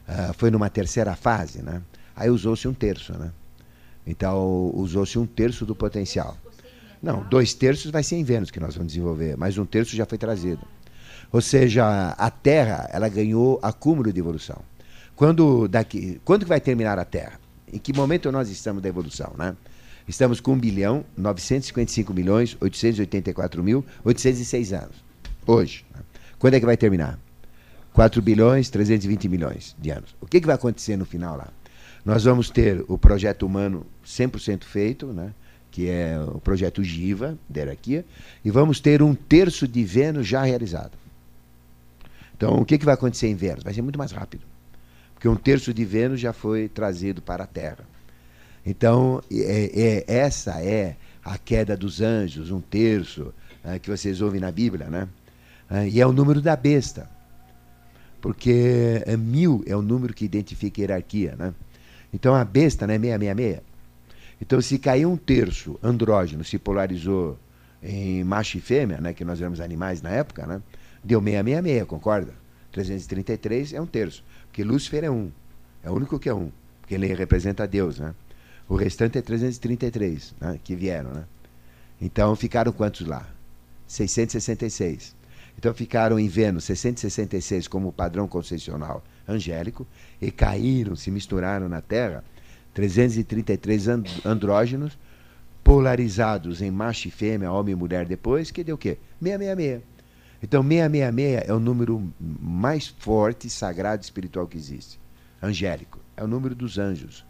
uh, foi numa terceira fase, né, aí usou-se um terço. Né? Então usou-se um terço do potencial. Não, dois terços vai ser em Vênus que nós vamos desenvolver, mas um terço já foi trazido. Ou seja, a Terra ela ganhou acúmulo de evolução. Quando daqui, quando que vai terminar a Terra? Em que momento nós estamos da evolução, né? Estamos com 1 bilhão 955 milhões 884 mil 806 anos. Hoje. Né? Quando é que vai terminar? 4 bilhões 320 milhões de anos. O que, que vai acontecer no final lá? Nós vamos ter o projeto humano 100% feito, né? que é o projeto GIVA, da hierarquia, e vamos ter um terço de Vênus já realizado. Então, o que, que vai acontecer em Vênus? Vai ser muito mais rápido. Porque um terço de Vênus já foi trazido para a Terra. Então, é, é, essa é a queda dos anjos, um terço, é, que vocês ouvem na Bíblia, né? É, e é o número da besta. Porque é, mil é o número que identifica a hierarquia, né? Então, a besta não é 666. Então, se caiu um terço andrógeno, se polarizou em macho e fêmea, né, que nós éramos animais na época, né? Deu 666, concorda? 333 é um terço. Porque Lúcifer é um. É o único que é um. Porque ele representa Deus, né? O restante é 333, né? que vieram, né? Então ficaram quantos lá? 666. Então ficaram em Vênus 666 como padrão concessional angélico e caíram, se misturaram na Terra 333 andrógenos polarizados em macho e fêmea, homem e mulher depois, que deu o quê? 666. Então, 666 é o número mais forte, sagrado espiritual que existe. Angélico. É o número dos anjos.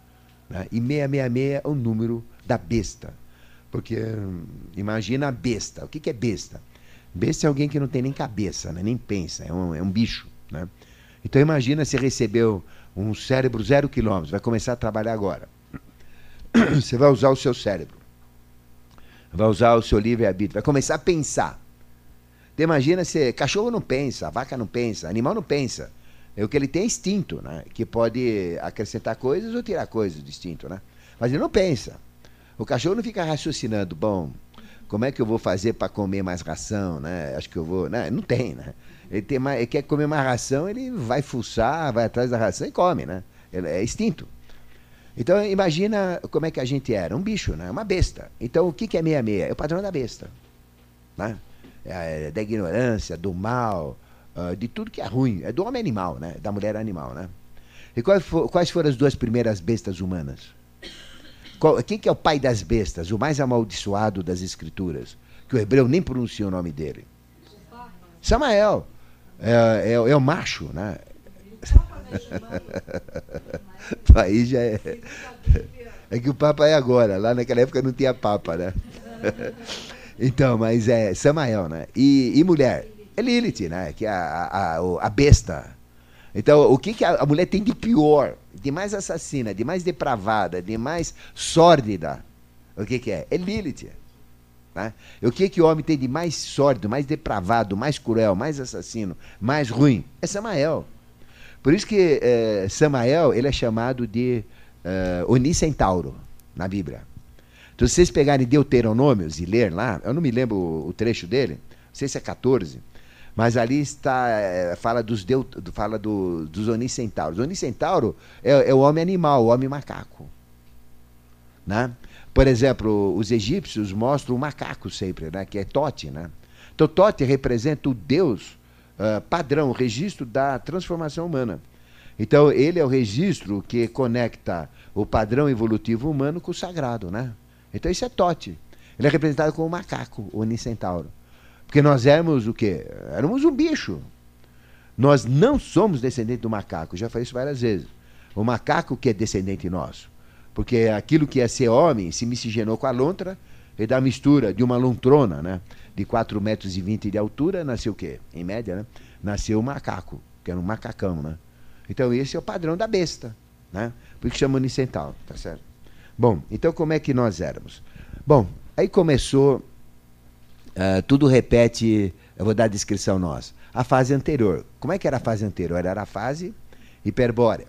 Né? E 666 é o número da besta. Porque hum, imagina a besta. O que, que é besta? Besta é alguém que não tem nem cabeça, né? nem pensa, é um, é um bicho. Né? Então imagina se recebeu um cérebro zero quilômetros, vai começar a trabalhar agora. <coughs> Você vai usar o seu cérebro, vai usar o seu livre-arbítrio, vai começar a pensar. Então, imagina se cachorro não pensa, vaca não pensa, animal não pensa. É o que ele tem é instinto, né? Que pode acrescentar coisas ou tirar coisas do instinto, né? Mas ele não pensa. O cachorro não fica raciocinando, bom, Como é que eu vou fazer para comer mais ração, né? Acho que eu vou, né? Não tem, né? Ele, tem mais, ele quer comer mais ração, ele vai fuçar, vai atrás da ração e come, né? Ele é instinto. Então imagina como é que a gente era, um bicho, né? Uma besta. Então o que, que é meia meia? É o padrão da besta, né? É, da ignorância, do mal, uh, de tudo que é ruim. É do homem animal, né? Da mulher animal, né? E quais, for, quais foram as duas primeiras bestas humanas? Quem que é o pai das bestas, o mais amaldiçoado das escrituras? Que o hebreu nem pronuncia o nome dele. Samael. É, é, é o macho, né? <laughs> Aí já é. É que o Papa é agora. Lá naquela época não tinha Papa, né? <laughs> Então, mas é Samael, né? E, e mulher? É Lilith, né? Que é a, a, a besta. Então, o que, que a, a mulher tem de pior, de mais assassina, de mais depravada, de mais sórdida? O que, que é? É Lilith. Né? O que, que o homem tem de mais sórdido, mais depravado, mais cruel, mais assassino, mais ruim? É Samael. Por isso que é, Samael ele é chamado de é, Onicentauro na Bíblia. Então, se vocês pegarem Deuteronômios e ler lá, eu não me lembro o, trecho dele, não sei se é 14, mas ali está, é, fala, dos, deut, fala do, dos onicentauros. O onicentauro é, é o homem animal, o homem macaco. Né? Por exemplo, os egípcios mostram o macaco sempre, né? que é Tote. Né? Então, Tote representa o Deus uh, padrão, o registro da transformação humana. Então, ele é o registro que conecta o padrão evolutivo humano com o sagrado. Né? Então, isso é Tote. Ele é representado como o macaco, o Unicentauro. Porque nós éramos o quê? Éramos um bicho. Nós não somos descendentes do macaco, já falei isso várias vezes. O macaco que é descendente nosso. Porque aquilo que é ser homem se miscigenou com a lontra, e da mistura de uma lontrona, né? De 4 metros e 20 de altura, nasceu o quê? Em média, né? Nasceu o macaco, que era um macacão, né? Então esse é o padrão da besta, né? Por isso chama unicental, tá certo? Bom, então como é que nós éramos? Bom, aí começou, uh, tudo repete, eu vou dar a descrição nossa. A fase anterior. Como é que era a fase anterior? Era a fase hiperbórea.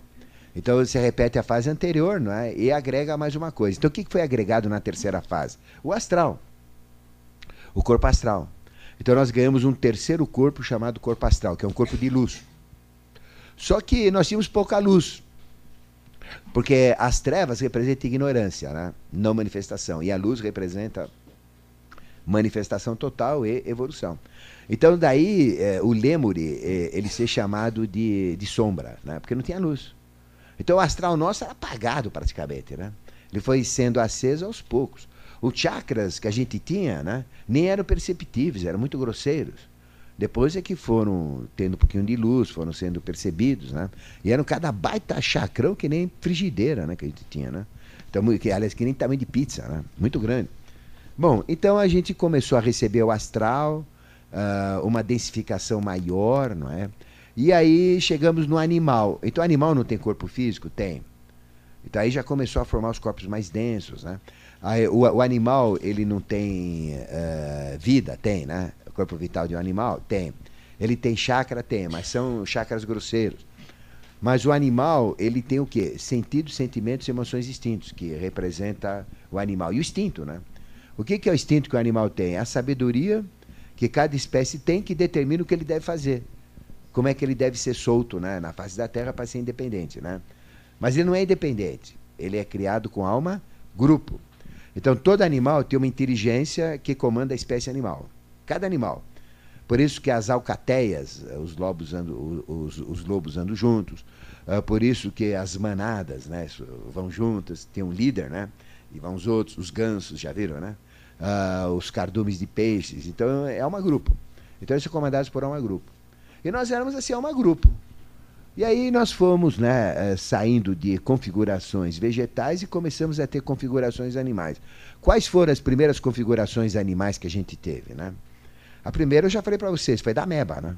Então você repete a fase anterior não é? e agrega mais uma coisa. Então o que foi agregado na terceira fase? O astral. O corpo astral. Então nós ganhamos um terceiro corpo chamado corpo astral, que é um corpo de luz. Só que nós tínhamos pouca luz. Porque as trevas representam ignorância, né? não manifestação. E a luz representa manifestação total e evolução. Então daí é, o Lemuri, é, ele ser chamado de, de sombra, né? porque não tinha luz. Então o astral nosso era apagado praticamente, né? Ele foi sendo aceso aos poucos. Os chakras que a gente tinha, né, nem eram perceptíveis, eram muito grosseiros. Depois é que foram tendo um pouquinho de luz, foram sendo percebidos, né? E eram cada baita chacrão que nem frigideira, né, que a gente tinha, né? Então, que, aliás, que nem tamanho de pizza, né? Muito grande. Bom, então a gente começou a receber o astral, uh, uma densificação maior, não é? E aí chegamos no animal. Então, o animal não tem corpo físico? Tem. Então, aí já começou a formar os corpos mais densos, né? Aí, o, o, animal, ele não tem uh, vida? Tem, né? Corpo vital de um animal? Tem. Ele tem chakra? Tem, mas são chakras grosseiros. Mas o animal, ele tem o quê? Sentidos, sentimentos e emoções distintos, que representa o animal. E o instinto, né? O que, que é o instinto que o animal tem? A sabedoria que cada espécie tem que determina o que ele deve fazer como é que ele deve ser solto né, na face da Terra para ser independente. Né? Mas ele não é independente. Ele é criado com alma grupo. Então, todo animal tem uma inteligência que comanda a espécie animal. Cada animal. Por isso que as alcateias, os lobos andam, os, os lobos andam juntos. Uh, por isso que as manadas né, vão juntas, tem um líder, né? E vão os outros, os gansos, já viram, né? Uh, os cardumes de peixes. Então, é uma grupo. Então, eles são comandados por uma grupo. E nós éramos assim, uma grupo. E aí nós fomos né, eh, saindo de configurações vegetais e começamos a ter configurações animais. Quais foram as primeiras configurações animais que a gente teve? Né? A primeira eu já falei para vocês, foi da ameba. Né?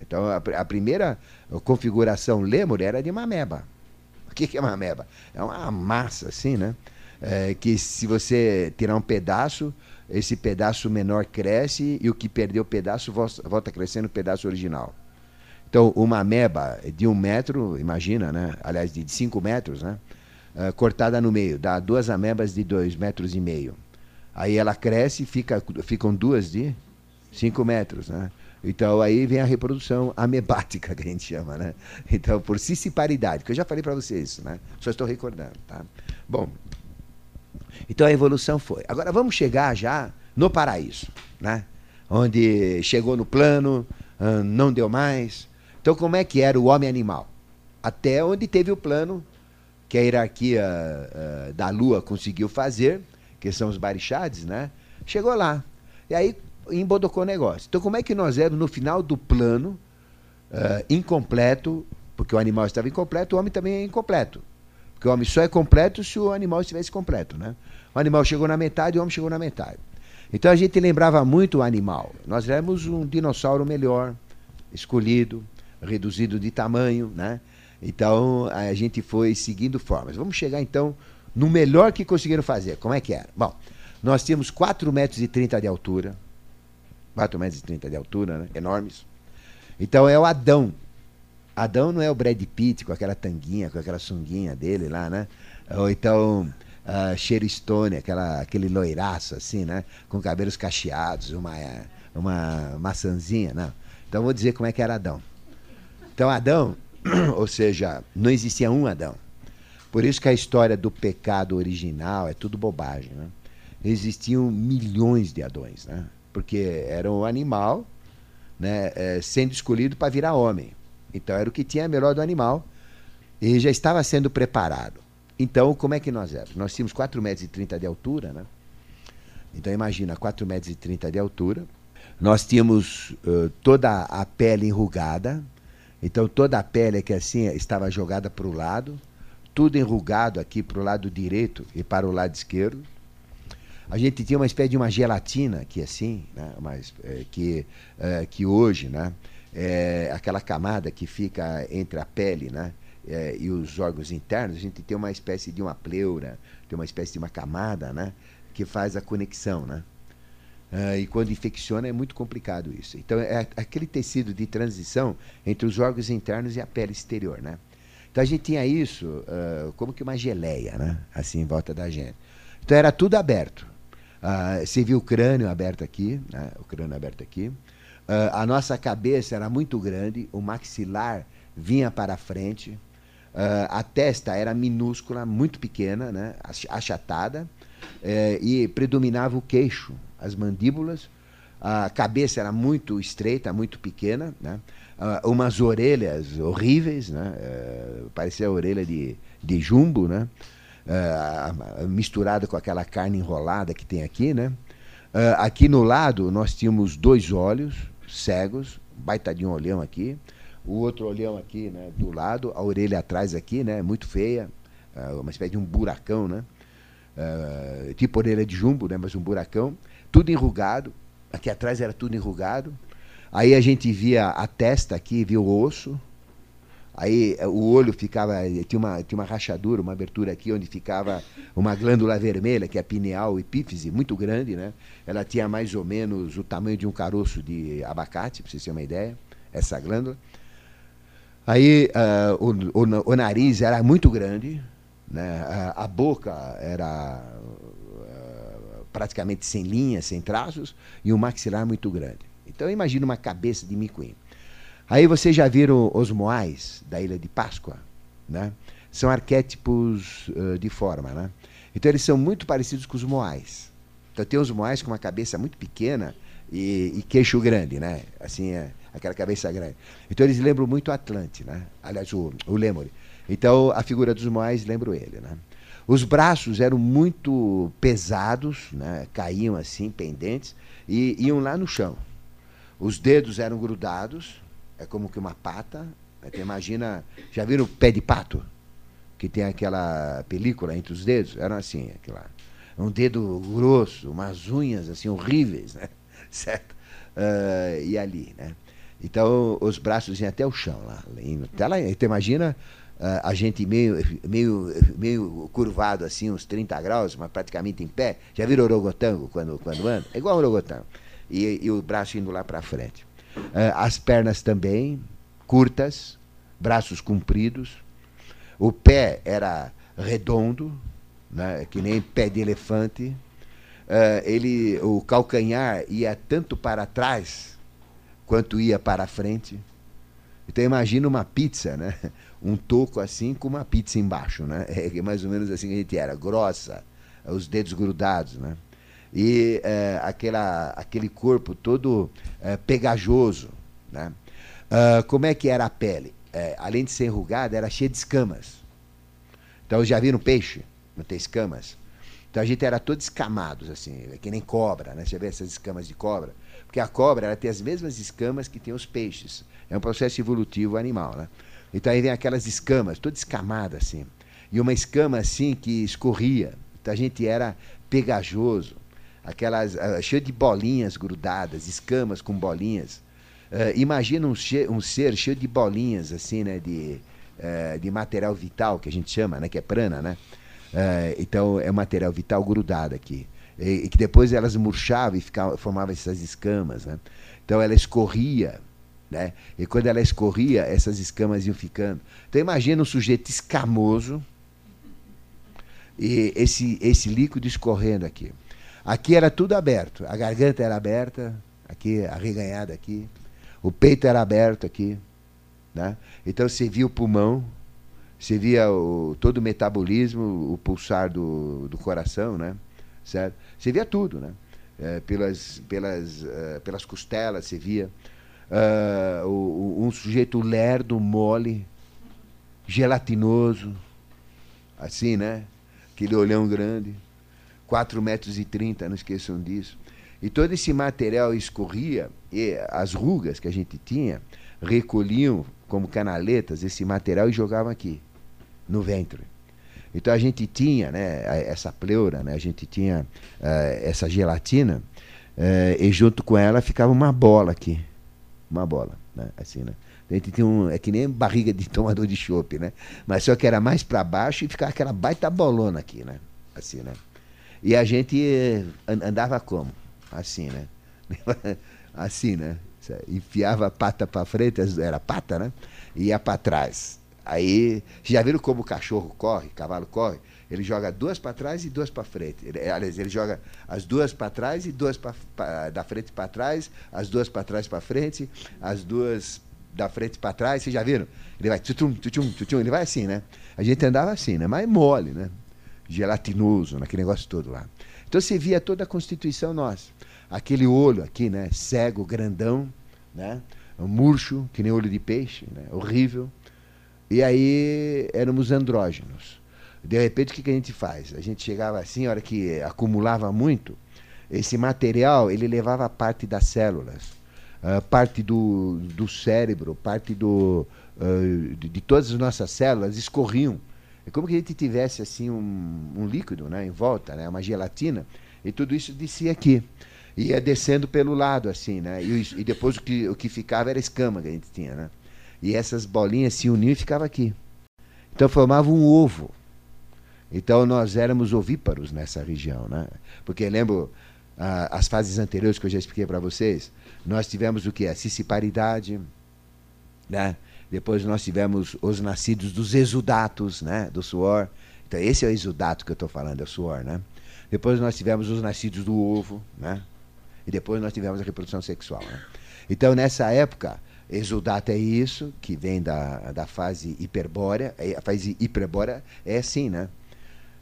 Então a, a primeira configuração lêmur era de uma ameba. O que, que é uma ameba? É uma massa assim, né? É, que se você tirar um pedaço, esse pedaço menor cresce e o que perdeu o pedaço volta crescendo o pedaço original. Então, uma ameba de um metro, imagina, né? aliás, de cinco metros, né? Uh, cortada no meio, dá duas amebas de dois metros e meio. Aí ela cresce, fica, ficam duas de 5 metros, né? Então aí vem a reprodução amebática que a gente chama, né? Então por cissiparidade, que eu já falei para vocês isso, né? Só estou recordando, tá? Bom, então a evolução foi. Agora vamos chegar já no paraíso, né? Onde chegou no plano, não deu mais. Então como é que era o homem animal? Até onde teve o plano que a hierarquia da Lua conseguiu fazer, que são os barixades, né? Chegou lá. E aí embodocou o negócio. Então, como é que nós éramos no final do plano, uh, incompleto, porque o animal estava incompleto, o homem também é incompleto. Porque o homem só é completo se o animal estivesse completo, né? O animal chegou na metade, o homem chegou na metade. Então a gente lembrava muito o animal. Nós éramos um dinossauro melhor, escolhido, reduzido de tamanho, né? Então a gente foi seguindo formas. Vamos chegar então no melhor que conseguiram fazer. Como é que era? Bom, nós tínhamos 4,30 metros de altura, 4,30 metros e de altura, né? enormes. Então é o Adão. Adão não é o Brad Pitt com aquela tanguinha, com aquela sunguinha dele lá, né? Ou então uh, Cheiro Stone, aquela, aquele loiraço assim, né? Com cabelos cacheados, uma, uma maçãzinha, não. Então vou dizer como é que era Adão. Então Adão <clears throat> ou seja, não existia um Adão. Por isso que a história do pecado original é tudo bobagem. Né? Existiam milhões de Adões, né? Porque era um animal né, é, sendo escolhido para virar homem. Então era o que tinha melhor do animal e já estava sendo preparado. Então, como é que nós éramos? Nós tínhamos 4,30 metros de altura, né? Então imagina, 4,30 metros de altura. Nós tínhamos uh, toda a pele enrugada, então toda a pele aqui assim estava jogada para o lado, tudo enrugado aqui para o lado direito e para o lado esquerdo. A gente tinha uma espécie de uma gelatina aqui assim, né? Mas, é, que, é, que hoje, né? É aquela camada que fica entre a pele, né? É, e os órgãos internos, a gente tem uma espécie de uma pleura, tem uma espécie de uma camada, né? Que faz a conexão, né? Uh, e quando infecciona é muito complicado isso. Então é aquele tecido de transição entre os órgãos internos e a pele exterior, né? Então a gente tinha isso uh, como que uma geleia, né? Assim em volta da gente. Então era tudo aberto. Uh, você viu o crânio aberto aqui, né? o crânio aberto aqui. a nossa cabeça era muito grande, o maxilar vinha para frente, a testa era minúscula, muito pequena, né? achatada, eh, e predominava o queixo, as mandíbulas, a cabeça era muito estreita, muito pequena, né? Uh, umas orelhas horríveis, né? Uh, parecia a orelha de, de jumbo, né? Uh, misturada com aquela carne enrolada que tem aqui, né? aqui no lado nós tínhamos dois olhos cegos, baita de um olhão aqui, o outro olhão aqui, né? Do lado, a orelha atrás aqui, né? Muito feia, uma espécie de um buracão, né? tipo orelha de jumbo, né? Mas um buracão tudo enrugado. Aqui atrás era tudo enrugado. Aí a gente via a testa aqui, via o osso. Aí eh, o olho ficava, tinha uma, tinha uma rachadura, uma abertura aqui onde ficava uma glândula vermelha, que é a pineal epífise, muito grande, né? Ela tinha mais ou menos o tamanho de um caroço de abacate, para vocês terem uma ideia, essa glândula. Aí uh, o, o, o, nariz era muito grande, né? a, a boca era praticamente sem linhas, sem traços, e um maxilar muito grande. Então imagina uma cabeça de micuim. Aí vocês já viram os moais da Ilha de Páscoa, né? São arquétipos uh, de forma, né? Então eles são muito parecidos com os moais. Então tem os moais com uma cabeça muito pequena e, e queixo grande, né? Assim, é, aquela cabeça grande. Então eles lembram muito o Atlante, né? Aliás, o, o. Então a figura dos moais lembra ele, né? Os braços eram muito pesados, né? caíam assim, pendentes, e iam lá no chão. Os dedos eram grudados, é como que uma pata. Né? imagina, já viram o pé de pato? Que tem aquela película entre os dedos? Eram assim, aquela, um dedo grosso, umas unhas assim horríveis, né? <laughs> certo? Uh, e ali, né? Então os braços iam até o chão lá. Até lá então imagina uh, a gente meio, meio, meio curvado assim, uns 30 graus, mas praticamente em pé. Já viram orogotango quando, quando anda? É igual um orogotango. E, e o braço indo lá para frente. Uh, as pernas também, curtas, braços compridos. O pé era redondo, né, que nem pé de elefante. uh, ele, o calcanhar ia tanto para trás quanto ia para frente. Então imagina uma pizza, né? Um toco assim com uma pizza embaixo, né? <laughs> É mais ou menos assim que a gente era, grossa, os dedos grudados, né? E é, aquela, aquele corpo todo é, pegajoso, né? Uh, como é que era a pele? É, além de ser enrugada, era cheia de escamas. Então já viram peixe? Não tem escamas? Então a gente era todo escamados, assim, que nem cobra, né? Você vê essas escamas de cobra? Porque a cobra ela tem as mesmas escamas que tem os peixes. É um processo evolutivo animal, né? Então aí vem aquelas escamas, toda escamada assim. E uma escama assim que escorria. Então a gente era pegajoso, aquelas uh, cheio de bolinhas grudadas, escamas com bolinhas. Uh, imagina um, um, ser cheio de bolinhas assim, né, de, uh, de material vital que a gente chama, né, que é prana, né? então é material vital grudado aqui. E, e, que depois elas murchavam e ficava, formavam essas escamas, né? Então ela escorria né? E quando ela escorria, essas escamas iam ficando. Então imagina um sujeito escamoso e esse, esse líquido escorrendo aqui. Aqui era tudo aberto. A garganta era aberta, aqui, arreganhada aqui. O peito era aberto aqui. Né? Então você via o pulmão, você via o, todo o metabolismo, o pulsar do, do coração, né? certo? Você via tudo, né? É, pelas, pelas, uh, pelas costelas, você via uh, um sujeito lerdo, mole, gelatinoso, assim, né? Aquele olhão grande, 4 metros e 30, não esqueçam disso. E todo esse material escorria, e as rugas que a gente tinha recolhiam como canaletas esse material e jogavam aqui, no ventre. Então a gente tinha né, essa pleura, né, a gente tinha uh, essa gelatina, uh, e junto com ela ficava uma bola aqui uma bola, né? Assim, né? A gente tinha um, é que nem barriga de <laughs> tomador de chope, né? Mas só que era mais para baixo e ficava aquela baita bolona aqui, né? Assim, né? E a gente andava como? Assim, né? <laughs> assim, né? Enfiava a pata para frente, era pata, né? E ia para trás. Aí, já viram como o cachorro corre, cavalo corre? Ele joga duas para trás e duas para frente. Ele, aliás, ele joga as duas para trás e duas pra, pra da frente para trás, as duas para trás para frente, as duas da frente para trás. Vocês já viram? Ele vai tutum, tutum, tutum, ele vai assim, né? A gente andava assim, né? Mas mole, né? Gelatinoso, naquele negócio todo lá. Então você via toda a constituição nossa. Aquele olho aqui, né? Cego, grandão, né? Um murcho, que nem olho de peixe, né? Horrível. E aí éramos andrógenos. De repente, o que, que a gente faz? A gente chegava assim, a hora que acumulava muito, esse material ele levava parte das células, uh, parte do, do cérebro, parte do, de, de, todas as nossas células escorriam. É como que a gente tivesse assim um, um líquido né, em volta, né, uma gelatina, e tudo isso descia aqui. Ia descendo pelo lado, assim, né? E, e depois o que, o que ficava era escama que a gente tinha, né? E essas bolinhas se uniam e ficava aqui. Então formava um ovo. Então nós éramos ovíparos nessa região, né? Porque lembro ah, as fases anteriores que eu já expliquei para vocês, nós tivemos o que a cissiparidade, né? Depois nós tivemos os nascidos dos exudatos, né? Do suor. Então esse é o exudato que eu estou falando, é o suor, né? Depois nós tivemos os nascidos do ovo, né? E depois nós tivemos a reprodução sexual. Né? Então nessa época Exudato é isso, que vem da, da fase hiperbórea. A fase hiperbórea é assim, né?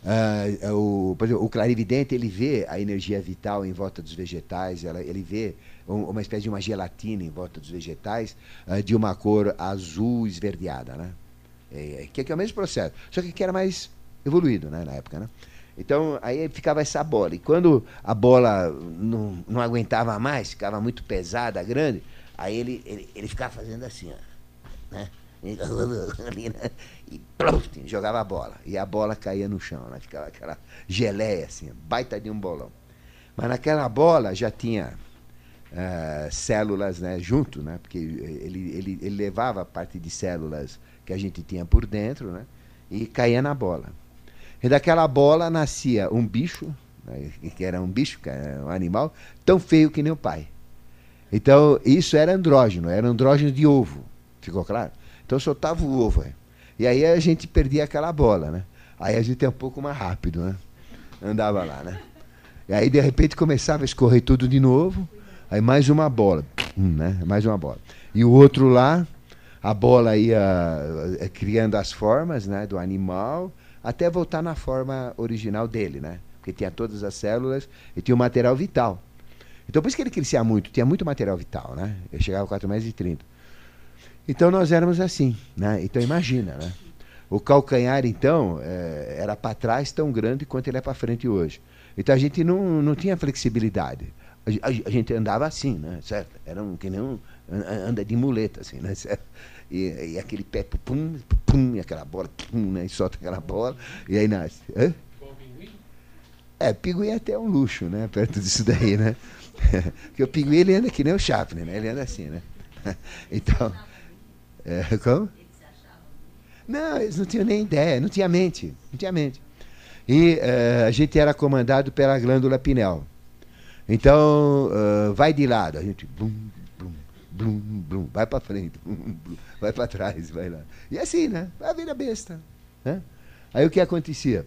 Uh, o, exemplo, o clarividente ele vê a energia vital em volta dos vegetais, ela, ele vê uma espécie de uma gelatina em volta dos vegetais uh, de uma cor azul esverdeada, né? É, que, que, é o mesmo processo, só que, era mais evoluído né, na época, né? Então aí ficava essa bola e quando a bola não, não aguentava mais, ficava muito pesada, grande, aí ele, ele, ele ficava fazendo assim, ó, né? <laughs> e pronto, jogava a bola. E a bola caía no chão, né? ficava aquela geleia, assim, baita de um bolão. Mas naquela bola já tinha uh, células né, junto, né? porque ele, ele, ele levava parte de células que a gente tinha por dentro né? e caía na bola. E daquela bola nascia um bicho, né, que era um bicho, que era um animal, tão feio que nem o pai. Então, isso era andrógeno, era andrógeno de ovo. Ficou claro? Então soltava o ovo. Aí. E aí a gente perdia aquela bola, né? Aí a gente é um pouco mais rápido, né? Andava lá, né? E aí, de repente, começava a escorrer tudo de novo. Aí mais uma bola, né? Mais uma bola. E o outro lá, a bola ia eh, criando as formas né, do animal até voltar na forma original dele, né? Porque tinha todas as células e tinha o material vital. Então, por isso que ele crescia muito, tinha muito material vital, né? Eu chegava a 4 metros e 30. Então, nós éramos assim, né? Então, imagina, né? O calcanhar, então, é, era para trás tão grande quanto ele é para frente hoje. Então, a gente não, não tinha flexibilidade. A, a, gente andava assim, né? Certo? Era um, que nem um, anda de muleta, assim, né? <laughs> Certo? E, e, aquele pé, pum, pum, e aquela bola, pum, né? E solta aquela bola, e aí nasce. Hã? É, pinguim é até um luxo, né? Perto disso daí, né? <laughs> Porque o pinguim ele anda que nem o Chaplin, né? Ele anda assim, né? <laughs> Então. É, como? Não, eles não tinham nem ideia, não tinha mente. Não tinha mente. E uh, a gente era comandado pela glândula pineal. Então, uh, vai de lado, a gente. Blum, blum, blum, blum, vai para frente, <laughs> blum, vai para trás, vai lá. E assim, né? A vida besta. Né? Aí o que acontecia?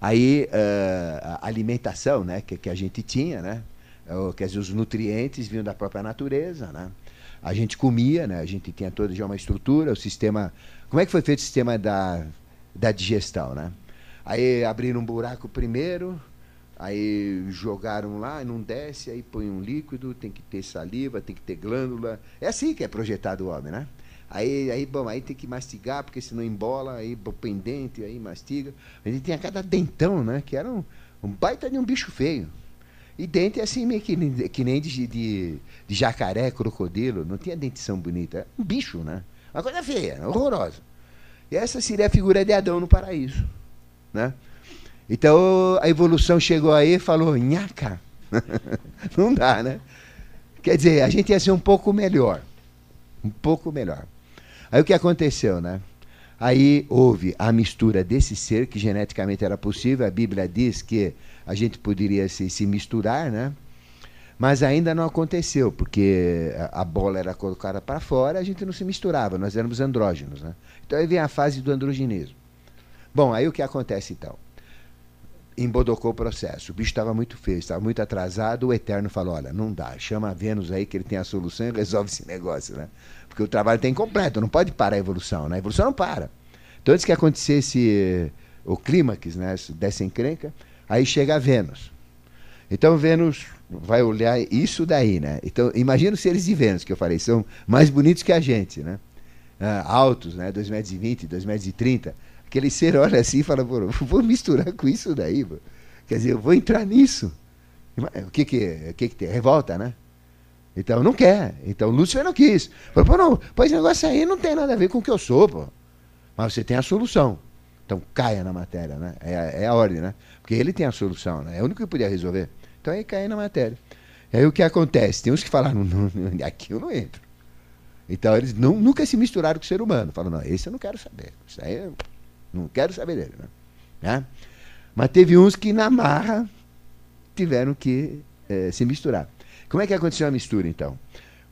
Aí uh, a alimentação né, que, que a gente tinha, né? quer dizer, os nutrientes vinham da própria natureza, né? A gente comia, né? A gente tinha toda já uma estrutura, o sistema. Como é que foi feito o sistema da, da digestão, né? Aí abriram um buraco primeiro, aí jogaram lá, não desce, aí põe um líquido, tem que ter saliva, tem que ter glândula. É assim que é projetado o homem, né? Aí, aí, bom, aí tem que mastigar, porque senão embola, aí pendente, aí mastiga. Gente tinha cada dentão, né? Que era um, um baita de um bicho feio. E dente assim, meio que, que nem de, de, de, jacaré, crocodilo. Não tinha dentição bonita. É um bicho, né? Uma coisa feia, horrorosa. E essa seria a figura de Adão no paraíso. Né? Então a evolução chegou aí e falou, nhaca. <laughs> Não dá, né? Quer dizer, a gente ia ser um pouco melhor. Um pouco melhor. Aí o que aconteceu, né? Aí houve a mistura desse ser, que geneticamente era possível, a Bíblia diz que a gente poderia se, se misturar, né? Mas ainda não aconteceu, porque a, bola era colocada para fora, a gente não se misturava, nós éramos andrógenos, né? Então aí vem a fase do androginismo. Bom, aí o que acontece então? Embodocou o processo. O bicho estava muito feio, estava muito atrasado. O Eterno falou: olha, não dá, chama a Vênus aí que ele tem a solução e <laughs> resolve esse negócio, né? Porque o trabalho tem incompleto, não pode parar a evolução, né? A evolução não para. Então, antes que acontecesse o clímax, né, dessa encrenca, aí chega a Vênus. Então, Vênus vai olhar isso daí, né? Então, imagina os seres de Vênus, que eu falei, são mais bonitos que a gente, né? Ah, altos, né? 2,20 metros, 2,30 metros. Aquele ser olha assim e fala, vou misturar com isso daí, pô. quer dizer, eu vou entrar nisso. O que que, o que, que tem? Revolta, né? Então não quer. Então Lúcifer não quis. Falou, pô, não, pois negócio aí não tem nada a ver com o que eu sou, pô. Mas você tem a solução. Então caia na matéria, né? É, a, é a ordem, né? Porque ele tem a solução, né? É o único que podia resolver. Então aí cai na matéria. Aí o que acontece? Tem uns que falaram, <laughs> não, não, aqui eu não entro. Então eles não, nunca se misturaram com o ser humano. Falam, não, esse eu não quero saber. Isso aí eu não quero saber dele. Né? né? Mas teve uns que na marra tiveram que eh, se misturar. Como é que aconteceu a mistura, então?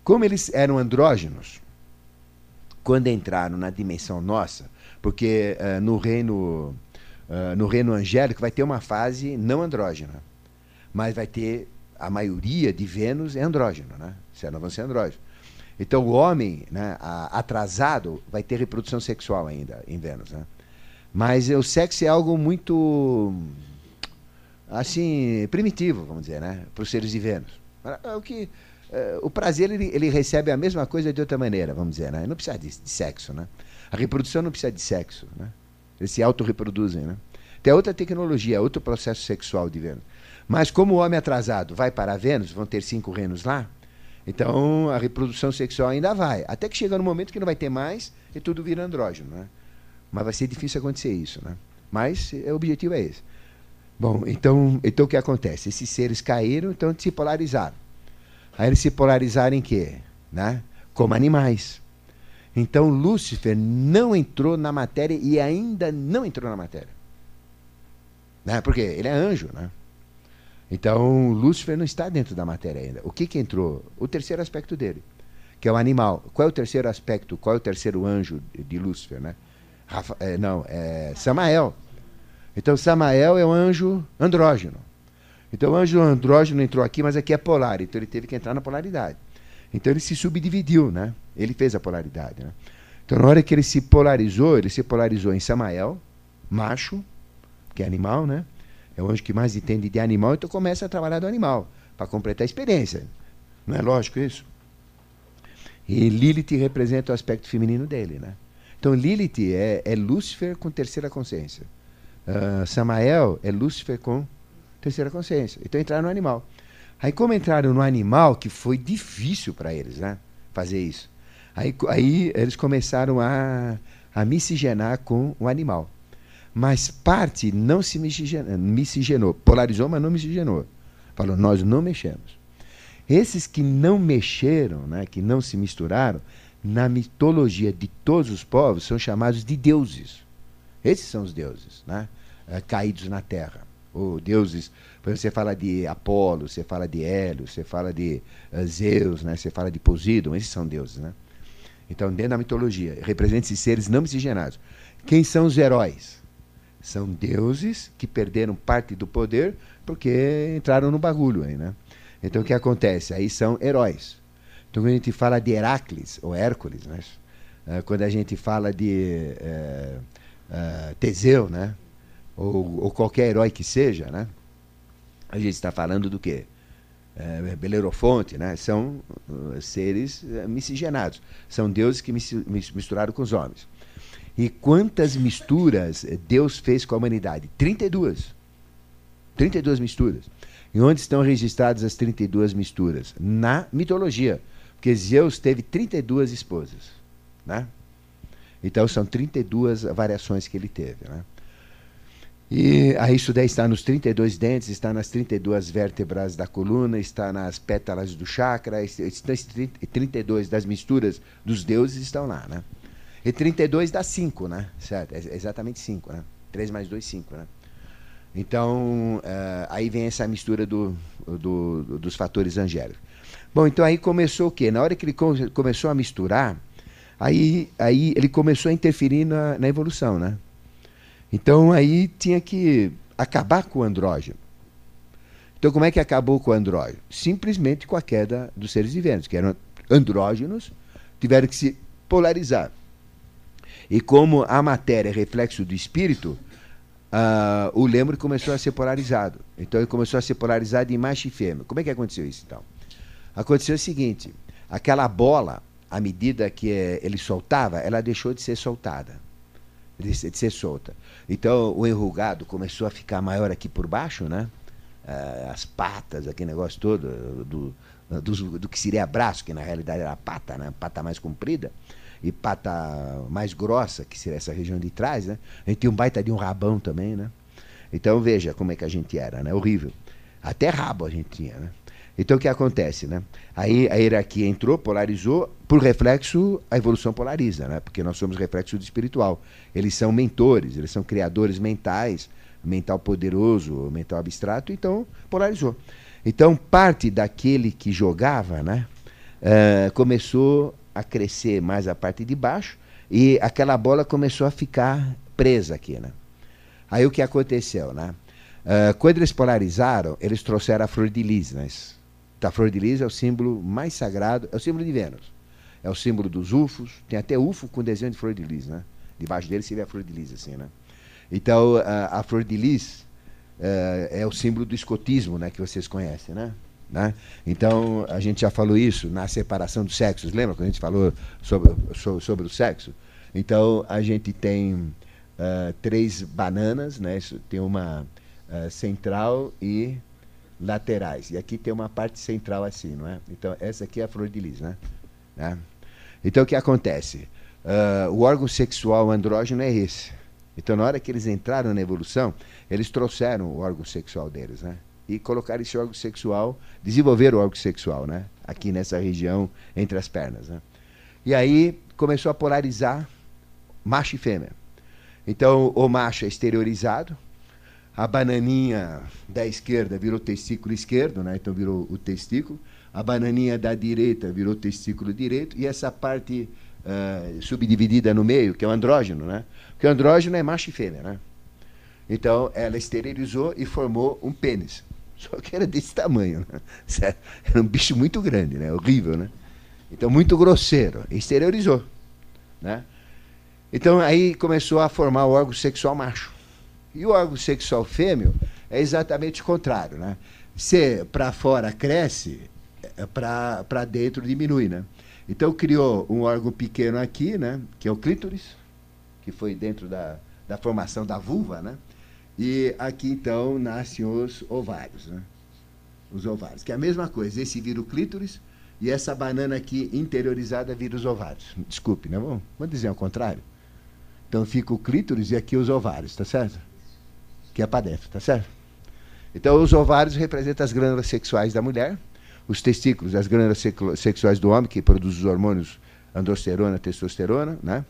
Como eles eram andrógenos, quando entraram na dimensão nossa, porque uh, no reino uh, no reino angélico vai ter uma fase não andrógena, mas vai ter a maioria de Vênus é andrógeno, né? Se não vão ser andrógenos. Então o homem, né, atrasado, vai ter reprodução sexual ainda em Vênus, né? Mas o sexo é algo muito assim primitivo, vamos dizer, né, para os seres de Vênus. É o que é, o prazer ele, ele recebe a mesma coisa de outra maneira, vamos dizer, né? Não precisa de, de, sexo, né? A reprodução não precisa de sexo, né? Eles se autorreproduzem, né? Tem outra tecnologia, outro processo sexual de Vênus. Mas como o homem atrasado vai para Vênus, vão ter cinco renos lá, então a reprodução sexual ainda vai. Até que chega no momento que não vai ter mais e tudo vira andrógeno, né? Mas vai ser difícil acontecer isso, né? Mas é, o objetivo é esse. Bom, então, então o que acontece? Esses seres caíram, então se polarizaram. Aí eles se polarizaram em quê? Né? Como animais. Então Lúcifer não entrou na matéria e ainda não entrou na matéria. Né? Porque ele é anjo, né? Então Lúcifer não está dentro da matéria ainda. O que, que entrou? O terceiro aspecto dele, que é o animal. Qual é o terceiro aspecto? Qual é o terceiro anjo de Lúcifer, né? Rafa, é, não, é Samael. Então Samael é um anjo andrógeno. Então o anjo andrógeno entrou aqui, mas aqui é polar, então ele teve que entrar na polaridade. Então ele se subdividiu, né? Ele fez a polaridade, né? Então na hora que ele se polarizou, ele se polarizou em Samael, macho, que é animal, né? É o anjo que mais entende de animal, então começa a trabalhar do animal, para completar a experiência. Não é lógico isso? E Lilith representa o aspecto feminino dele, né? Então Lilith é, é Lúcifer com terceira consciência. Uh, Samael é Lúcifer com terceira consciência. Então entraram no animal. Aí, como entraram no animal, que foi difícil para eles, né? Fazer isso. Aí, aí eles começaram a, a miscigenar com o animal. Mas parte não se miscigenou, miscigenou. Polarizou, mas não miscigenou. Falou, nós não mexemos. Esses que não mexeram, né, que não se misturaram, na mitologia de todos os povos, são chamados de deuses. Esses são os deuses, né? É, caídos na terra ou deuses. Você fala de Apolo, você fala de Hélio, você fala de uh, Zeus, né? você fala de Poseidon, esses são deuses. Né? Então, dentro da mitologia, representam esses seres não miscigenados. Quem são os heróis? São deuses que perderam parte do poder porque entraram no bagulho aí, né? Então o que acontece? Aí são heróis. Então quando a gente fala de Heracles, ou Hércules, né? Quando a gente fala de uh, uh, Teseu, né? ou, ou qualquer herói que seja, né? A gente está falando do quê? É, Belerofonte, né? São uh, seres miscigenados. São deuses que misturaram com os homens. E quantas misturas Deus fez com a humanidade? 32. 32 misturas. E onde estão registradas as 32 misturas? Na mitologia. Porque Zeus teve 32 esposas. Né? Então são 32 variações que ele teve. Né? E aí isso daí está nos 32 dentes, está nas 32 vértebras da coluna, está nas pétalas do chakra, está 32 das misturas dos deuses estão lá, né? E 32 dá 5, né? Certo? É exatamente 5, né? 3 mais 2, 5, né? Então, uh, aí vem essa mistura do, do, dos fatores angélicos. Bom, então aí começou o quê? Na hora que ele começou a misturar, aí, aí ele começou a interferir na, na evolução, né? Então aí tinha que acabar com o andrógeno. Então como é que acabou com o andrógeno? Simplesmente com a queda dos seres viventes, que eram andrógenos, tiveram que se polarizar. E como a matéria é reflexo do espírito, uh, o lembre começou a ser polarizado. Então ele começou a ser polarizado em macho e fêmea. Como é que aconteceu isso então? Aconteceu o seguinte: aquela bola, à medida que ele soltava, ela deixou de ser soltada de, ser solta. Então o enrugado começou a ficar maior aqui por baixo, né? Uh, as patas, aquele negócio todo, do, do, do, que seria braço, que na realidade era pata, né? Pata mais comprida e pata mais grossa, que seria essa região de trás, né? A gente tinha um baita de um rabão também, né? Então veja como é que a gente era, né? Horrível. Até rabo a gente tinha, né? Então o que acontece, né? Aí a hierarquia entrou, polarizou, por reflexo a evolução polariza, né? Porque nós somos reflexo do espiritual. Eles são mentores, eles são criadores mentais, mental poderoso, mental abstrato, então polarizou. Então parte daquele que jogava, né? Uh, começou a crescer mais a parte de baixo e aquela bola começou a ficar presa aqui, né? Aí o que aconteceu, né? Uh, quando eles polarizaram, eles trouxeram a flor de lis, né? A flor de lis é o símbolo mais sagrado, é o símbolo de Vênus. É o símbolo dos ufos. Tem até ufo com desenho de flor de lis, né? Debaixo dele se vê a flor de lis, assim, né? Então, a, a flor de lis é, é, o símbolo do escotismo, né? Que vocês conhecem, né? né? Então, a gente já falou isso na separação dos sexos. Lembra quando a gente falou sobre, sobre, sobre o sexo? Então, a gente tem uh, três bananas, né? Tem uma uh, central e laterais. E aqui tem uma parte central assim, não é? Então, essa aqui é a flor de lis, né? né? Então, o que acontece? Uh, o órgão sexual andrógeno é esse. Então, na hora que eles entraram na evolução, eles trouxeram o órgão sexual deles, né? E colocaram esse órgão sexual, desenvolveram o órgão sexual, né? Aqui nessa região entre as pernas, né? E aí começou a polarizar macho e fêmea. Então, o macho é exteriorizado, a bananinha da esquerda virou testículo esquerdo, né? então virou o testículo. A bananinha da direita virou testículo direito. E essa parte uh, subdividida no meio, que é o andrógeno, né? Porque o andrógeno é macho e fêmea, né? Então ela esterilizou e formou um pênis. <laughs> Só que era desse tamanho. Né? <laughs> Era um bicho muito grande, né? horrível. Né? Então, muito grosseiro. Exteriorizou. Né? Então, aí começou a formar o órgão sexual macho. E o órgão sexual fêmeo é exatamente o contrário. Né? Se para fora cresce, é, para dentro diminui. Né? Então, criou um órgão pequeno aqui, né? que é o clítoris, que foi dentro da, da formação da vulva, né? E aqui, então, nascem os ovários, né? Os ovários, que é a mesma coisa. Esse vira o clítoris e essa banana aqui interiorizada vira os ovários. Desculpe, né? Vamos, vamos dizer ao contrário. Então fica o clítoris e aqui os ovários, tá certo? Que é para dentro, tá certo? Então os ovários representam as glândulas sexuais da mulher, os testículos, as glândulas sexuais do homem, que produzem os hormônios androsterona, testosterona, né?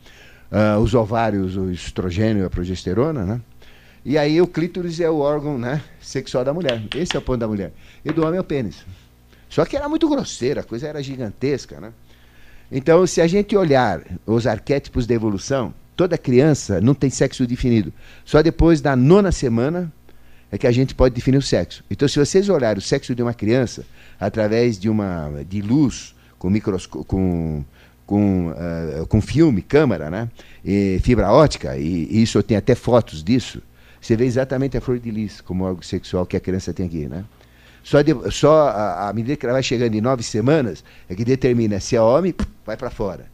Uh, os ovários, o estrogênio a progesterona, né? E aí o clítoris é o órgão né, sexual da mulher. Esse é o ponto da mulher. E do homem é o pênis. Só que era muito grosseira, a coisa era gigantesca, né? Então, se a gente olhar os arquétipos da evolução, toda criança não tem sexo definido. Só depois da nona semana é que a gente pode definir o sexo. Então, se vocês olharem o sexo de uma criança através de uma de luz com microscópio, com com, uh, com filme, câmera, né? E fibra ótica, e, e isso eu tenho até fotos disso. Você vê exatamente a flor de lis como órgão sexual que a criança tem aqui, né? Só, de, só a, a, medida que ela vai chegando em nove semanas é que determina se é homem, vai para fora.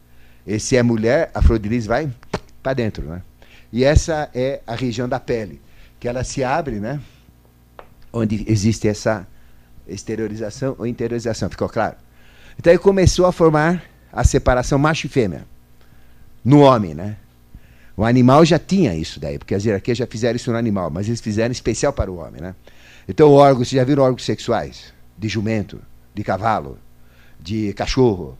E se é mulher, a flor de lis vai para dentro, né? E essa é a região da pele, que ela se abre, né? Onde existe essa exteriorização ou interiorização, ficou claro? Então ele começou a formar a separação macho e fêmea no homem, né? O animal já tinha isso daí, porque as hierarquias já fizeram isso no animal, mas eles fizeram especial para o homem, né? Então, órgãos, vocês já viram órgãos sexuais? De jumento, de cavalo, de cachorro,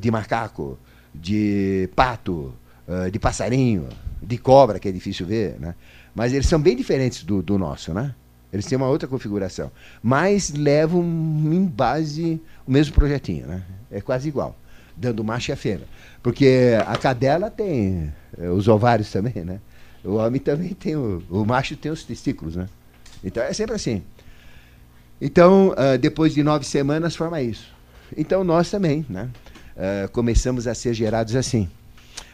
de macaco, de pato, uh, de passarinho, de cobra, que é difícil ver, né? Mas eles são bem diferentes do, do nosso, né? Eles têm uma outra configuração. Mas levam em base o mesmo projetinho, né? É quase igual dando macho e a fêmea. Porque a cadela tem eh, os ovários também, né? O homem também tem, o, o macho tem os testículos, né? Então é sempre assim. Então, uh, depois de nove semanas, forma isso. Então nós também, né? Uh, começamos a ser gerados assim.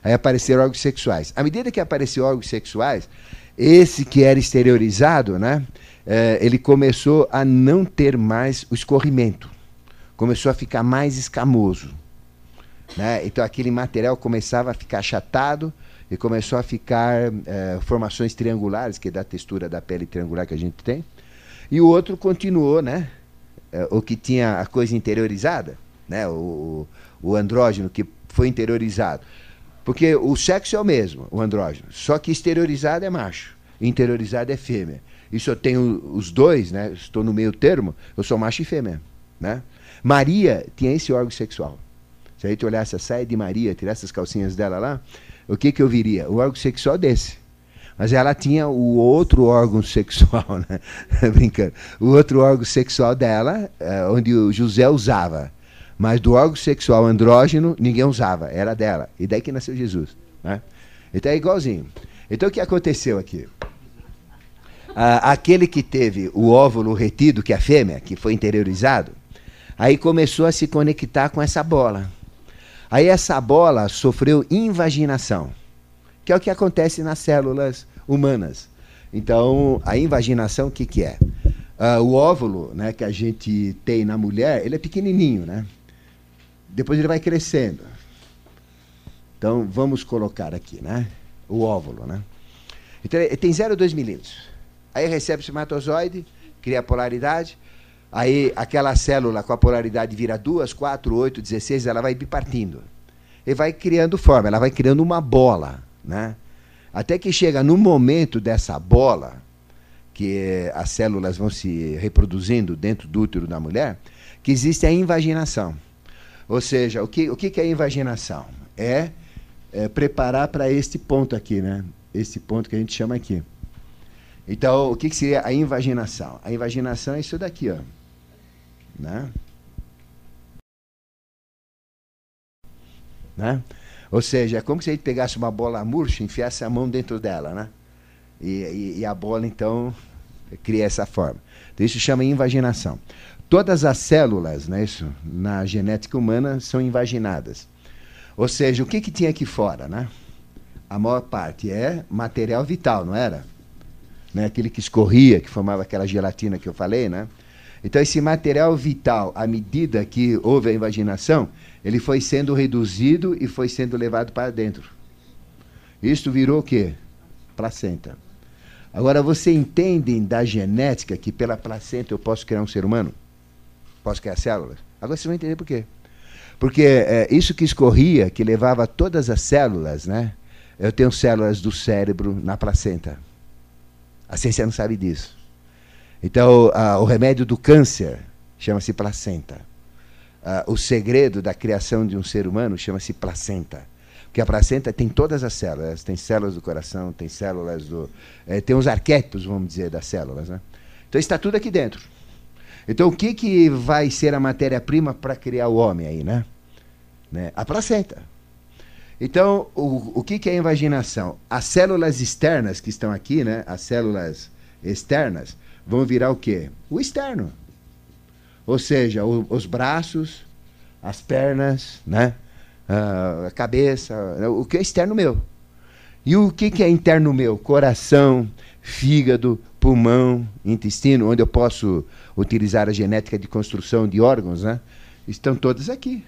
Aí apareceram órgãos sexuais. À medida que apareceram órgãos sexuais, esse que era exteriorizado, né? Uh, ele começou a não ter mais o escorrimento. Começou a ficar mais escamoso. Né? Então aquele material começava a ficar achatado e começou a ficar é, formações triangulares, que é da textura da pele triangular que a gente tem. E o outro continuou, né? É, o que tinha a coisa interiorizada, né? o, o andrógeno que foi interiorizado. Porque o sexo é o mesmo, o andrógeno, só que exteriorizado é macho, interiorizado é fêmea. Isso eu tenho os dois, né? Estou no meio termo, eu sou macho e fêmea, né? Maria tinha esse órgão sexual. Se a gente olhasse a saia de Maria, tirasse as calcinhas dela lá, o que, que eu viria? O órgão sexual desse. Mas ela tinha o outro órgão sexual, <laughs> né? Brincando. O outro órgão sexual dela, é, onde o José usava. Mas do órgão sexual andrógeno, ninguém usava, era dela. E daí que nasceu Jesus. Né? Então é igualzinho. Então o que aconteceu aqui? Ah, aquele que teve o óvulo retido, que é a fêmea, que foi interiorizado, aí começou a se conectar com essa bola. Aí essa bola sofreu invaginação, que é o que acontece nas células humanas. Então, a invaginação, o que, que é? Uh, o óvulo né, que a gente tem na mulher, ele é pequenininho, né? Depois ele vai crescendo. Então, vamos colocar aqui, né? O óvulo, né? Então, tem 0,2 milímetros. Aí recebe o espermatozoide, cria a polaridade, Aí aquela célula com a polaridade vira 2, 4, 8, 16, ela vai bipartindo. E vai criando forma, ela vai criando uma bola. Né? Até que chega no momento dessa bola, que as células vão se reproduzindo dentro do útero da mulher, que existe a invaginação. Ou seja, o que, o que é invaginação? É, é preparar para este ponto aqui, né? Esse ponto que a gente chama aqui. Então, o que, que seria a invaginação? A invaginação é isso daqui, ó. Né? Né? Ou seja, é como se a gente pegasse uma bola murcha e enfiasse a mão dentro dela, né? E, e, e, a bola, então, cria essa forma. Então, isso chama invaginação. Todas as células, né, isso, na genética humana, são invaginadas. Ou seja, o que, que tinha aqui fora, né? A maior parte é material vital, não era? Né? Aquele que escorria, que formava aquela gelatina que eu falei, né? Então, esse material vital, à medida que houve a invaginação, ele foi sendo reduzido e foi sendo levado para dentro. Isto virou o quê? Placenta. Agora, você entende da genética que pela placenta eu posso criar um ser humano? Posso criar células? Agora você vai entender por quê. Porque é, isso que escorria, que levava todas as células, né? Eu tenho células do cérebro na placenta. A ciência não sabe disso. Então, a, o remédio do câncer chama-se placenta. A, o segredo da criação de um ser humano chama-se placenta. Porque a placenta tem todas as células. Tem células do coração, tem células do. É, tem os arquétipos, vamos dizer, das células. Né? Então está tudo aqui dentro. Então o que, que vai ser a matéria-prima para criar o homem aí, né? né? A placenta. Então, o, o que, que é a invaginação? As células externas que estão aqui, né? As células externas vão virar o quê? O externo. Ou seja, o, os braços, as pernas, né? a cabeça, o que é externo meu. E o que, que é interno meu? Coração, fígado, pulmão, intestino, onde eu posso utilizar a genética de construção de órgãos, né? estão todos aqui.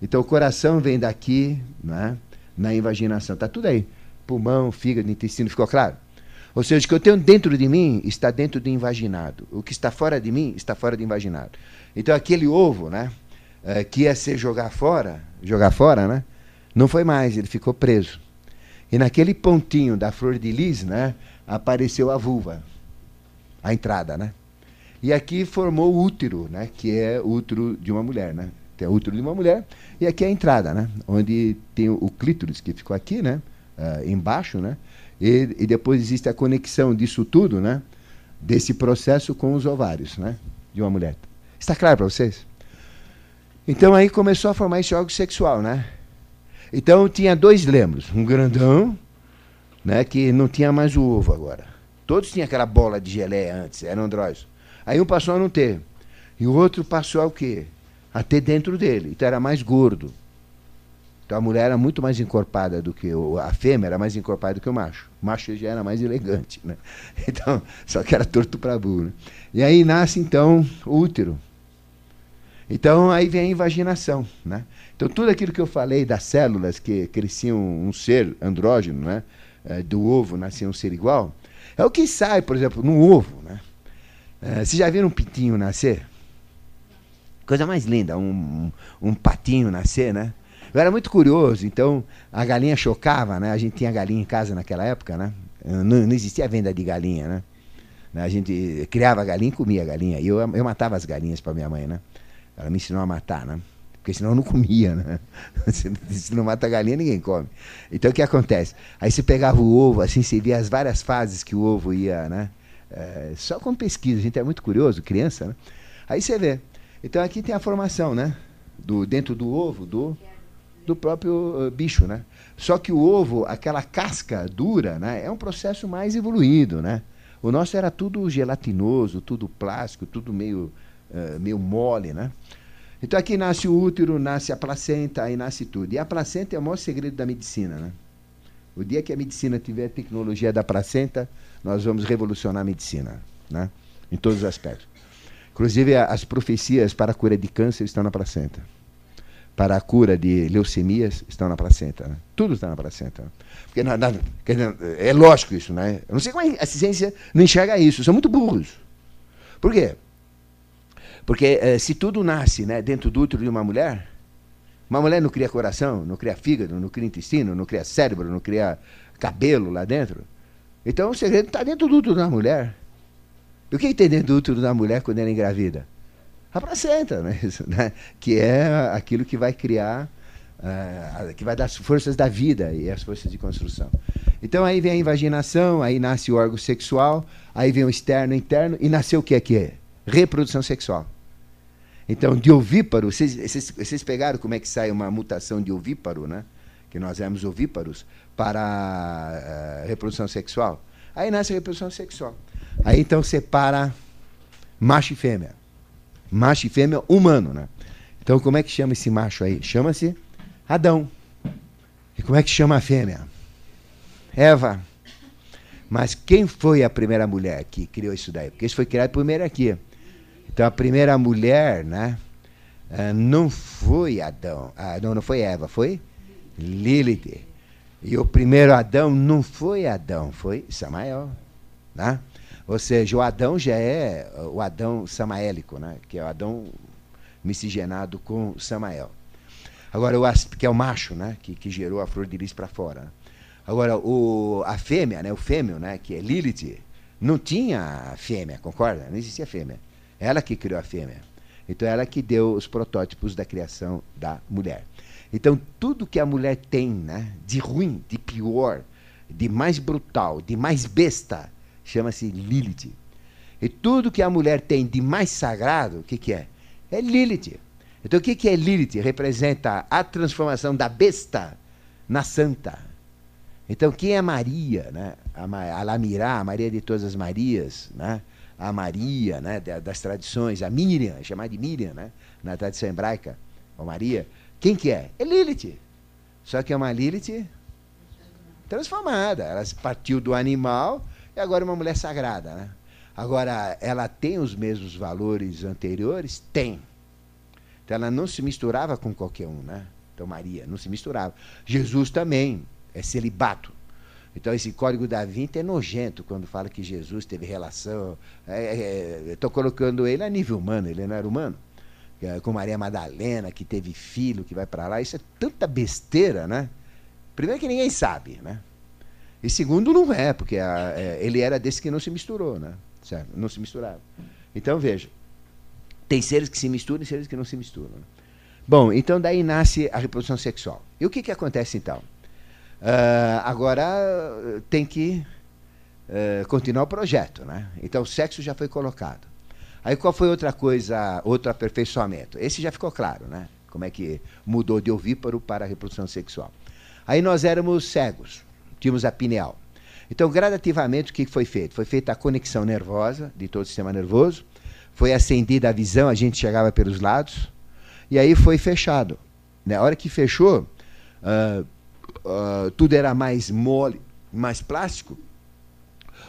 Então o coração vem daqui, né? na invaginação. Está tudo aí. Pulmão, fígado, intestino, ficou claro? Ou seja, o que eu tenho dentro de mim está dentro do invaginado. O que está fora de mim está fora do invaginado. Então aquele ovo, né? É, que ia ser jogar fora, jogar fora, né? Não foi mais, ele ficou preso. E naquele pontinho da flor de lis, né? Apareceu a vulva, a entrada, né? E aqui formou o útero, né? Que é útero de uma mulher, né? Tem o útero de uma mulher e aqui é a entrada, né? Onde tem o clítoris que ficou aqui, né? Uh, embaixo, né? E, e, depois existe a conexão disso tudo, né? Desse processo com os ovários, né? De uma mulher. Está claro para vocês? Então aí começou a formar esse órgão sexual, né? Então tinha dois lembros, um grandão, né, que não tinha mais o ovo agora. Todos tinham aquela bola de geleia antes, eram andróides. Aí um passou a não ter. E o outro passou a o quê? A ter dentro dele. Então era mais gordo. Então a mulher era muito mais encorpada do que o, a fêmea era mais encorpada do que o macho. O macho já era mais elegante, né? <laughs> Então, só que era torto para burro. Né? E aí nasce então o útero. Então aí vem a invaginação, né? Então tudo aquilo que eu falei das células que cresciam um ser andrógeno, né? É, do ovo nascia um ser igual, é o que sai, por exemplo, no ovo, né? É, vocês já viram um pintinho nascer? Coisa mais linda, um, um, um patinho nascer, né? Eu era muito curioso, então a galinha chocava, né? A gente tinha galinha em casa naquela época, né? Não, não existia venda de galinha, né? A gente criava galinha e comia galinha. E eu, eu matava as galinhas para minha mãe, né? Ela me ensinou a matar, né? Porque senão eu não comia, né? <laughs> Se não mata galinha, ninguém come. Então o que acontece? Aí você pegava o ovo, assim, você via as várias fases que o ovo ia, né? É, só com pesquisa, a gente é muito curioso, criança, né? Aí você vê. Então aqui tem a formação, né? Do, dentro do ovo, do, do próprio uh, bicho, né? Só que o ovo, aquela casca dura, né? É um processo mais evoluído, né? O nosso era tudo gelatinoso, tudo plástico, tudo meio uh, meio mole, né? Então aqui nasce o útero, nasce a placenta, aí nasce tudo. E a placenta é o maior segredo da medicina, né? O dia que a medicina tiver a tecnologia da placenta, nós vamos revolucionar a medicina, né? Em todos os aspectos. Inclusive as profecias para a cura de câncer estão na placenta. Para a cura de leucemias estão na placenta. Né? Tudo está na placenta. Porque na, na, é lógico isso, né? Eu não sei como a ciência não enxerga isso. São muito burros. Por quê? Porque eh, se tudo nasce né, dentro do útero de uma mulher, uma mulher não cria coração, não cria fígado, não cria intestino, não cria cérebro, não cria cabelo lá dentro. Então o segredo está dentro do útero da mulher. E o que, que tem dentro do útero da mulher quando ela é engravida? A placenta, né? Isso, <laughs> né? que é aquilo que vai criar, uh, que vai dar as forças da vida e as forças de construção. Então aí vem a invaginação, aí nasce o órgão sexual, aí vem o externo, interno, e nasceu o que é que é? Reprodução sexual. Então, de ovíparo, vocês, vocês, vocês, pegaram como é que sai uma mutação de ovíparo, né? Que nós éramos ovíparos para uh, reprodução sexual. Aí nasce a reprodução sexual. Aí então separa macho e fêmea. Macho e fêmea humano, né? Então como é que chama esse macho aí? Chama-se Adão. E como é que chama a fêmea? Eva. Mas quem foi a primeira mulher que criou isso daí? Porque isso foi criado primeiro aqui. Então a primeira mulher, né? Eh, não foi Adão. Ah, não, foi Eva, foi Lilith. E o primeiro Adão não foi Adão, foi Samael. Né? Ou seja, o Adão já é o Adão samaélico, né? que é o Adão miscigenado com Samael. Agora, o, que é o macho, né? que, que gerou a flor de lis para fora. Né? Agora, o, a fêmea, né? o fêmeo, né? que é Lilith, não tinha fêmea, concorda? Não existia fêmea. Ela que criou a fêmea. Então, ela que deu os protótipos da criação da mulher. Então, tudo que a mulher tem né, de ruim, de pior, de mais brutal, de mais besta, chama-se Lilith. E tudo que a mulher tem de mais sagrado, o que, que é? É Lilith. Então, o que, que é Lilith? Representa a transformação da besta na santa. Então, quem é Maria? Né? A, a Lamirá, a Maria de todas as Marias, né? A Maria né? das tradições, a Miriam, chamada de Miriam, né? na tradição hebraica, ou Maria. Quem que é? É Lilith. Só que é uma Lilith transformada. Ela partiu do animal e agora é uma mulher sagrada. Né? Agora, ela tem os mesmos valores anteriores? Tem. Então ela não se misturava com qualquer um, né? Então Maria não se misturava. Jesus também é celibato. Então esse código da Vinci é nojento quando fala que Jesus teve relação. Estou é, é, colocando ele a nível humano, ele não era humano. É, com Maria Madalena, que teve filho, que vai para lá. Isso é tanta besteira, né? Primeiro que ninguém sabe, né? E segundo, não é, porque a, é, ele era desse que não se misturou, né? Certo? Não se misturava. Então, veja. Tem seres que se misturam e seres que não se misturam. Né? Bom, então daí nasce a reprodução sexual. E o que, que acontece então? Uh, agora tem que uh, continuar o projeto, né? Então o sexo já foi colocado. Aí qual foi outra coisa, outro aperfeiçoamento? Esse já ficou claro, né? Como é que mudou de ovíparo para a reprodução sexual. Aí nós éramos cegos, tínhamos a pineal. Então, gradativamente, o que foi feito? Foi feita a conexão nervosa de todo o sistema nervoso, foi acendida a visão, a gente chegava pelos lados, e aí foi fechado. Na hora que fechou, uh, uh, tudo era mais mole, mais plástico,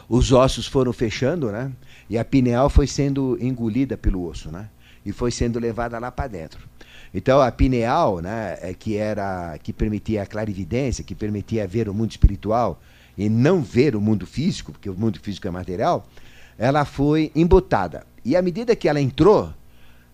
os ossos foram fechando, né? E a pineal foi sendo engolida pelo osso, né? E foi sendo levada lá para dentro. Então a pineal, né, é que era que permitia a clarividência, que permitia ver o mundo espiritual e não ver o mundo físico, porque o mundo físico é material, ela foi embotada. E à medida que ela entrou,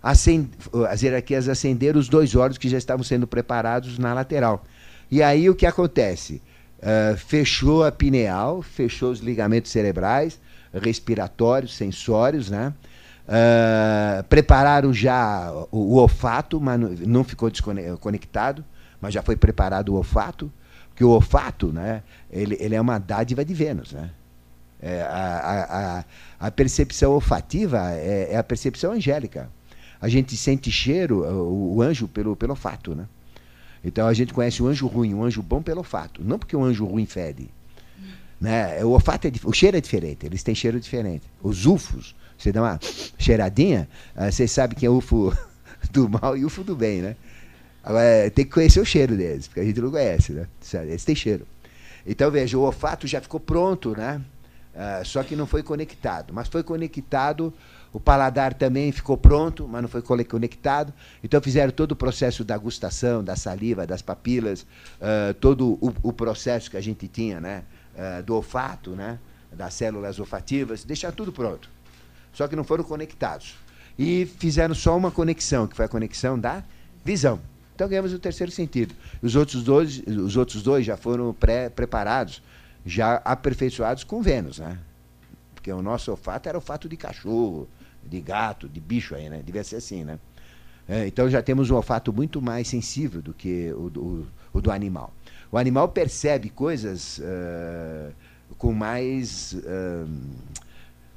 as hierarquias acenderam os dois órgãos que já estavam sendo preparados na lateral. E aí o que acontece? Uh, fechou a pineal, fechou os ligamentos cerebrais, respiratórios, sensórios, né? Uh, prepararam já o, o, olfato, mas não ficou desconectado, mas já foi preparado o olfato, porque o olfato, né, ele, ele é uma dádiva de Vênus, né? É, a, a, a, percepção olfativa é, é, a percepção angélica. A gente sente cheiro, o, o, anjo, pelo, pelo olfato, né? Então a gente conhece o anjo ruim, o anjo bom pelo olfato, não porque o anjo ruim fede. Né? O olfato é, o cheiro é diferente, eles têm cheiro diferente. Os ufos, você dá uma cheiradinha, uh, você sabe que é ufo <laughs> do mal e ufo do bem, né? Agora tem que conhecer o cheiro deles, porque a gente não conhece, né? Eles têm cheiro. Então veja, o olfato já ficou pronto, né? Uh, só que não foi conectado. Mas foi conectado, o paladar também ficou pronto, mas não foi conectado. Então fizeram todo o processo da gustação, da saliva, das papilas, uh, todo o, o, processo que a gente tinha, né? uh, do olfato, né, das células olfativas, deixar tudo pronto. Só que não foram conectados. E fizeram só uma conexão, que foi a conexão da visão. Então ganhamos o terceiro sentido. Os outros dois, os outros dois já foram pré-preparados, já aperfeiçoados com Vênus, né? Porque o nosso olfato era olfato de cachorro, de gato, de bicho aí, né? Devia ser assim, né? É, então já temos um olfato muito mais sensível do que o, o, o do animal. O animal percebe coisas uh, com mais uh,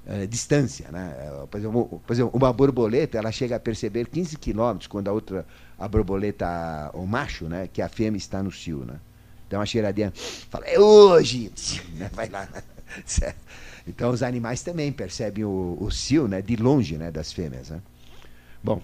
uh, distância. Né? Por exemplo, por, exemplo, uma borboleta ela chega a perceber 15 quilômetros quando a outra, a borboleta, o macho, né, que a fêmea está no cio. Né? Então a cheiradinha fala, é hoje! <laughs> Vai lá. <laughs> certo? Então os animais também percebem o, o cio né, de longe né, das fêmeas. Né? Bom,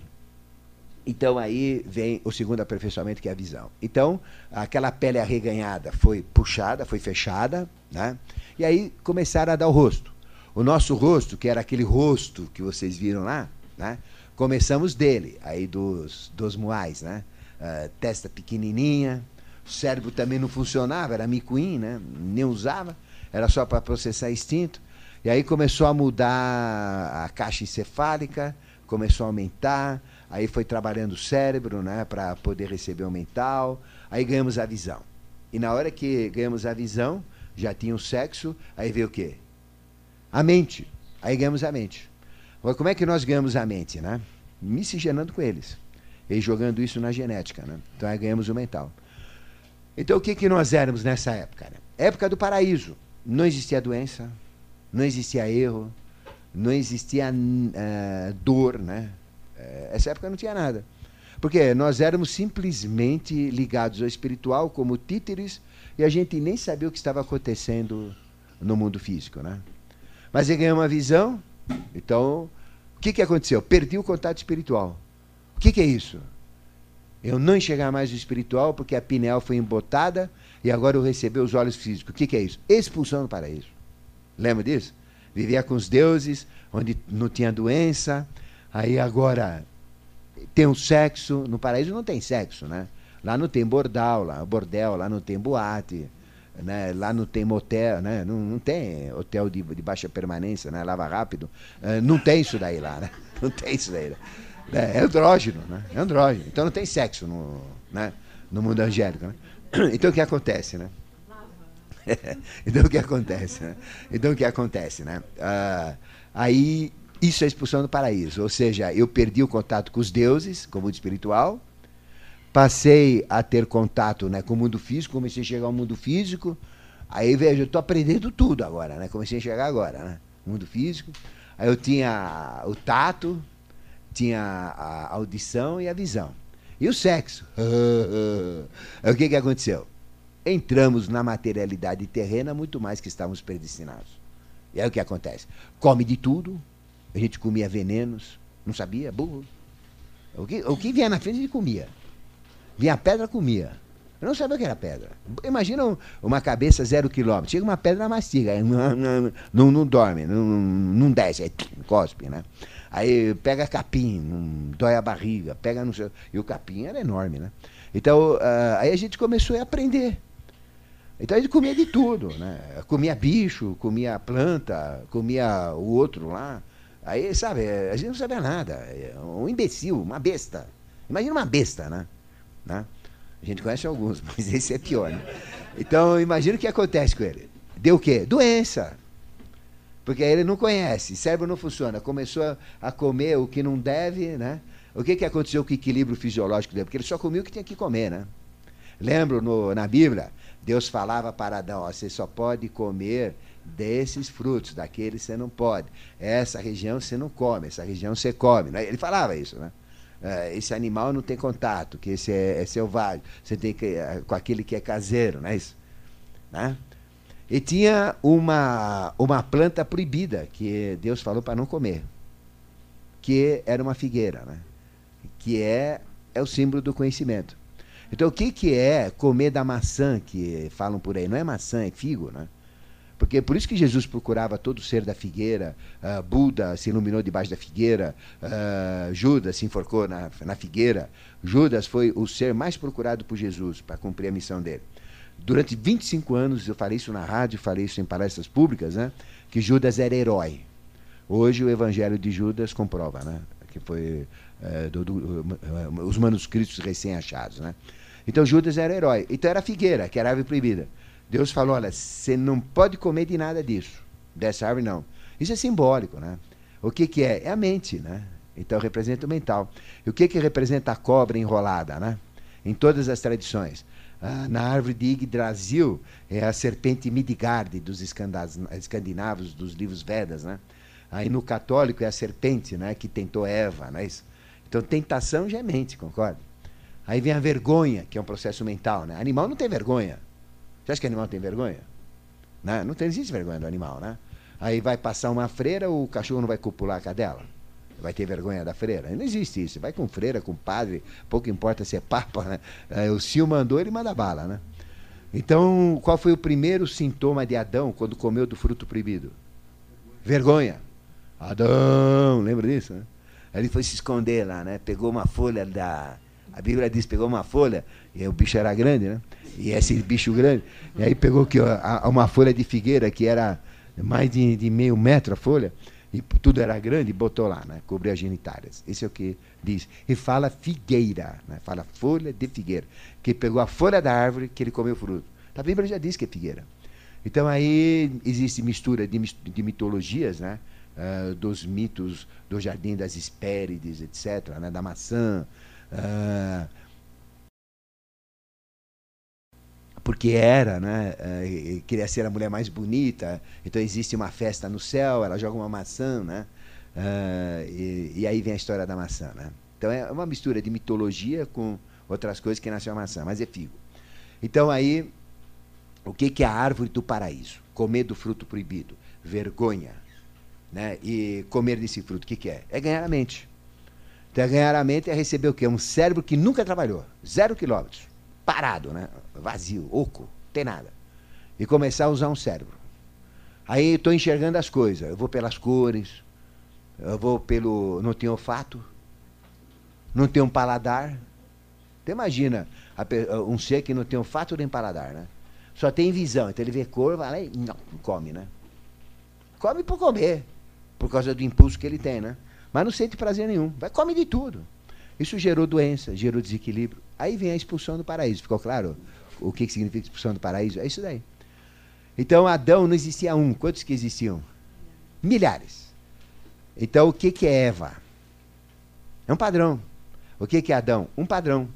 então aí vem o segundo aperfeiçoamento, que é a visão. Então, aquela pele arreganhada foi puxada, foi fechada, né? e aí começaram a dar o rosto. O nosso rosto, que era aquele rosto que vocês viram lá, né? começamos dele, aí dos, dos muais, né? Uh, testa pequenininha, o cérebro também não funcionava, era micuim, né? nem usava, era só para processar instinto. E aí começou a mudar a caixa encefálica, começou a aumentar, aí foi trabalhando o cérebro né, para poder receber o mental, aí ganhamos a visão. E na hora que ganhamos a visão, já tinha o sexo, aí veio o quê? A mente. Aí ganhamos a mente. Agora, como é que nós ganhamos a mente? Né? Miscigenando com eles. E jogando isso na genética. Né? Então aí ganhamos o mental. Então o que, que nós éramos nessa época? Né? Época do paraíso. Não existia doença, não existia erro, não existia uh, dor, né? Uh, essa época não tinha nada. Porque nós éramos simplesmente ligados ao espiritual como títeres e a gente nem sabia o que estava acontecendo no mundo físico, né? Mas ele ganhou uma visão, então o que, que aconteceu? Perdi o contato espiritual. O que, que é isso? Eu não enxergar mais o espiritual porque a pineal foi embotada e agora eu recebi os olhos físicos. O que, que é isso? Expulsão do paraíso. Lembra disso? Vivia com os deuses, onde não tinha doença. Aí agora tem o sexo. No paraíso não tem sexo, né? Lá não tem bordal, lá, bordel, lá não tem boate, né? lá não tem motel, né? não, não tem hotel de, de baixa permanência, né? lava rápido. Uh, não tem isso daí lá, né? <laughs> Não tem isso daí. Né? É, é andrógeno, né? É andrógeno. Então não tem sexo no, né? no mundo angélico. Né? <clears throat> Então o que acontece, né? <laughs> então o que acontece? Né? Então o que acontece, né? Ah, aí isso é expulsão do paraíso, ou seja, eu perdi o contato com os deuses, com o mundo espiritual, passei a ter contato né, com o mundo físico, comecei a chegar ao mundo físico, aí veja, eu estou aprendendo tudo agora, né? Comecei a chegar agora, né? Mundo físico. Aí eu tinha o tato, tinha a audição e a visão. E o sexo? <laughs> o que, que aconteceu? Entramos na materialidade terrena muito mais que estávamos predestinados. E aí o que acontece? Come de tudo, a gente comia venenos, não sabia, burro. O que, o que vinha na frente a gente comia. Vinha pedra, comia. Eu não sabia o que era pedra. Imagina uma cabeça zero quilômetro. Chega uma pedra, mastiga. Não, não, dorme, não, não desce, aí cospe, né? Aí pega capim, dói a barriga, pega no seu. E o capim era enorme, né? Então, uh, aí a gente começou a aprender. Então ele comia de tudo, né? Comia bicho, comia planta, comia o outro lá. Aí, sabe, a gente não sabia nada. É um imbecil, uma besta. Imagina uma besta, né? né? A gente conhece alguns, <laughs> mas esse é pior, né? Então, imagina o que acontece com ele. Deu o quê? Doença. Porque ele não conhece, cérebro não funciona. Começou a comer o que não deve, né? O que, que aconteceu com o equilíbrio fisiológico dele? Porque ele só comia o que tinha que comer, né? Lembro no, na Bíblia, Deus falava para Adão: ó, você só pode comer desses frutos, daqueles você não pode. Essa região você não come, essa região você come. Né? Ele falava isso, né? É, esse animal não tem contato, que esse é, é selvagem. Você tem que é, com aquele que é caseiro, não é isso? Né? E tinha uma, uma planta proibida que Deus falou para não comer, que era uma figueira, né? que é, é o símbolo do conhecimento. Então, o que, que é comer da maçã que falam por aí? Não é maçã, é figo, né? Porque por isso que Jesus procurava todo ser da figueira, uh, Buda se iluminou debaixo da figueira, uh, Judas se enforcou na, na figueira. Judas foi o ser mais procurado por Jesus para cumprir a missão dele. Durante 25 anos, eu falei isso na rádio, falei isso em palestras públicas, né, que Judas era herói. Hoje o evangelho de Judas comprova, né, que foi uh, do, do, os manuscritos recém-achados. Né. Então Judas era herói. Então era figueira, que era árvore proibida. Deus falou: olha, você não pode comer de nada disso. Dessa árvore não. Isso é simbólico, né? O que, que é? É a mente, né? Então representa o mental. E o que, que representa a cobra enrolada, né? Em todas as tradições. Ah, na árvore de Yggdrasil é a serpente Midgard dos escandinavos, dos livros Vedas, né? Aí no católico é a serpente, né? Que tentou Eva, é isso? Então tentação já é mente, concorda? Aí vem a vergonha, que é um processo mental. Né? Animal não tem vergonha. Você acha que animal tem vergonha? Né? Não tem, existe vergonha do animal, né? Aí vai passar uma freira, o cachorro não vai copular a cadela? Vai ter vergonha da freira? Não existe isso. Vai com freira, com padre, pouco importa se é papa, né? É, o Sil mandou, ele manda bala, né? Então, qual foi o primeiro sintoma de Adão quando comeu do fruto proibido? Vergonha. Adão, lembra disso? Né? Ele foi se esconder lá, né? Pegou uma folha da. A Bíblia diz pegou uma folha, e o bicho era grande, né? E esse bicho grande. E aí pegou que, uma folha de figueira que era mais de, de, meio metro a folha, e tudo era grande, e botou lá, né? Cobriu as genitárias. Isso é o que diz. E fala figueira, né? Fala folha de figueira. Que pegou a folha da árvore que ele comeu fruto. A Bíblia já diz que é figueira. Então aí existe mistura de, de mitologias, né? Uh, dos mitos do Jardim das Hespérides, etc., né? da maçã. Uh, porque era, né? Uh, queria ser a mulher mais bonita, então existe uma festa no céu, ela joga uma maçã, né? E, e, aí vem a história da maçã, né? Então é uma mistura de mitologia com outras coisas que nasceu a maçã, mas é figo. Então aí o que, que é a árvore do paraíso? Comer do fruto proibido. Vergonha. Né? E comer desse fruto, o que, que é? É ganhar a mente. Então, é ganhar a mente é receber o quê? Um cérebro que nunca trabalhou. Zero quilômetros. Parado, né? Vazio, oco, tem nada. E começar a usar um cérebro. Aí estou enxergando as coisas. Eu vou pelas cores, eu vou pelo. Não tenho olfato, não tenho paladar. Então imagina um ser que não tem olfato nem paladar, né? Só tem visão. Então ele vê cor, vai lá e não, come, né? Come por comer, por causa do impulso que ele tem, né? Mas não sente prazer nenhum. Vai come de tudo. Isso gerou doença, gerou desequilíbrio. Aí vem a expulsão do paraíso. Ficou claro o que, que significa expulsão do paraíso? É isso daí. Então, Adão não existia um. Quantos que existiam? Milhares. Então, o que, que é Eva? É um padrão. O que, que é Adão? Um padrão.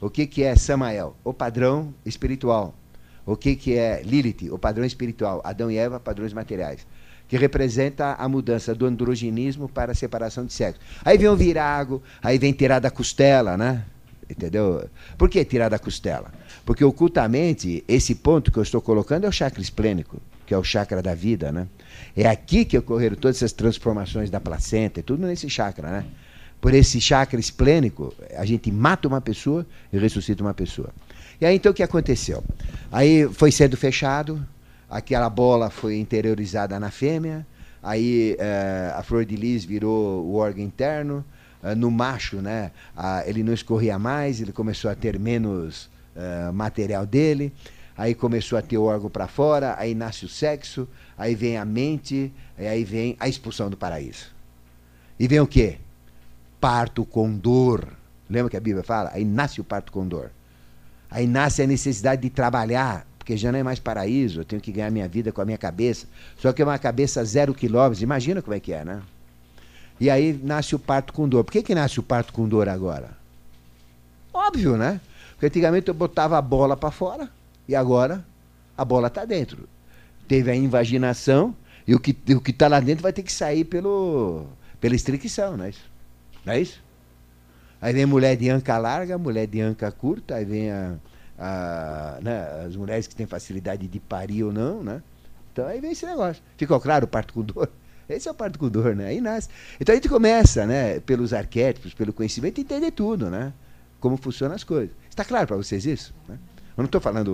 O que, que é Samael? O padrão espiritual. O que, que é Lilith? O padrão espiritual. Adão e Eva, padrões materiais. Que representa a mudança do androginismo para a separação de sexo. Aí vem o virago, aí vem tirar da costela, né? Entendeu? Por que tirar da costela? Porque ocultamente, esse ponto que eu estou colocando é o chakra esplênico, que é o chakra da vida, né? É aqui que ocorreram todas essas transformações da placenta, é tudo nesse chakra, né? Por esse chakra esplênico, a gente mata uma pessoa e ressuscita uma pessoa. E aí então o que aconteceu? Aí foi sendo fechado, aquela bola foi interiorizada na fêmea, aí eh, a flor de lis virou o órgão interno, eh, no macho, né, ele não escorria mais, ele começou a ter menos eh, material dele, aí começou a ter o órgão para fora, aí nasce o sexo, aí vem a mente, aí vem a expulsão do paraíso. E vem o quê? Parto com dor. Lembra que a Bíblia fala? Aí nasce o parto com dor. Aí nasce a necessidade de trabalhar, porque já não é mais paraíso, eu tenho que ganhar minha vida com a minha cabeça. Só que é uma cabeça zero quilômetros, imagina como é que é, né? E aí nasce o parto com dor. Por que, que nasce o parto com dor agora? Óbvio, né? Porque antigamente eu botava a bola para fora e agora a bola está dentro. Teve a invaginação e o que o está lá dentro vai ter que sair pelo, pela estricção, não é isso? Não é isso? Aí vem mulher de anca larga, mulher de anca curta, aí vem a, a, né, as mulheres que têm facilidade de parir ou não, né? Então aí vem esse negócio. Ficou claro o parto com dor? <laughs> Esse é o parto com dor, né? Aí nasce. Então a gente começa, né, pelos arquétipos, pelo conhecimento, entender tudo, né? Como funcionam as coisas. Está claro para vocês isso? Né? Eu não estou falando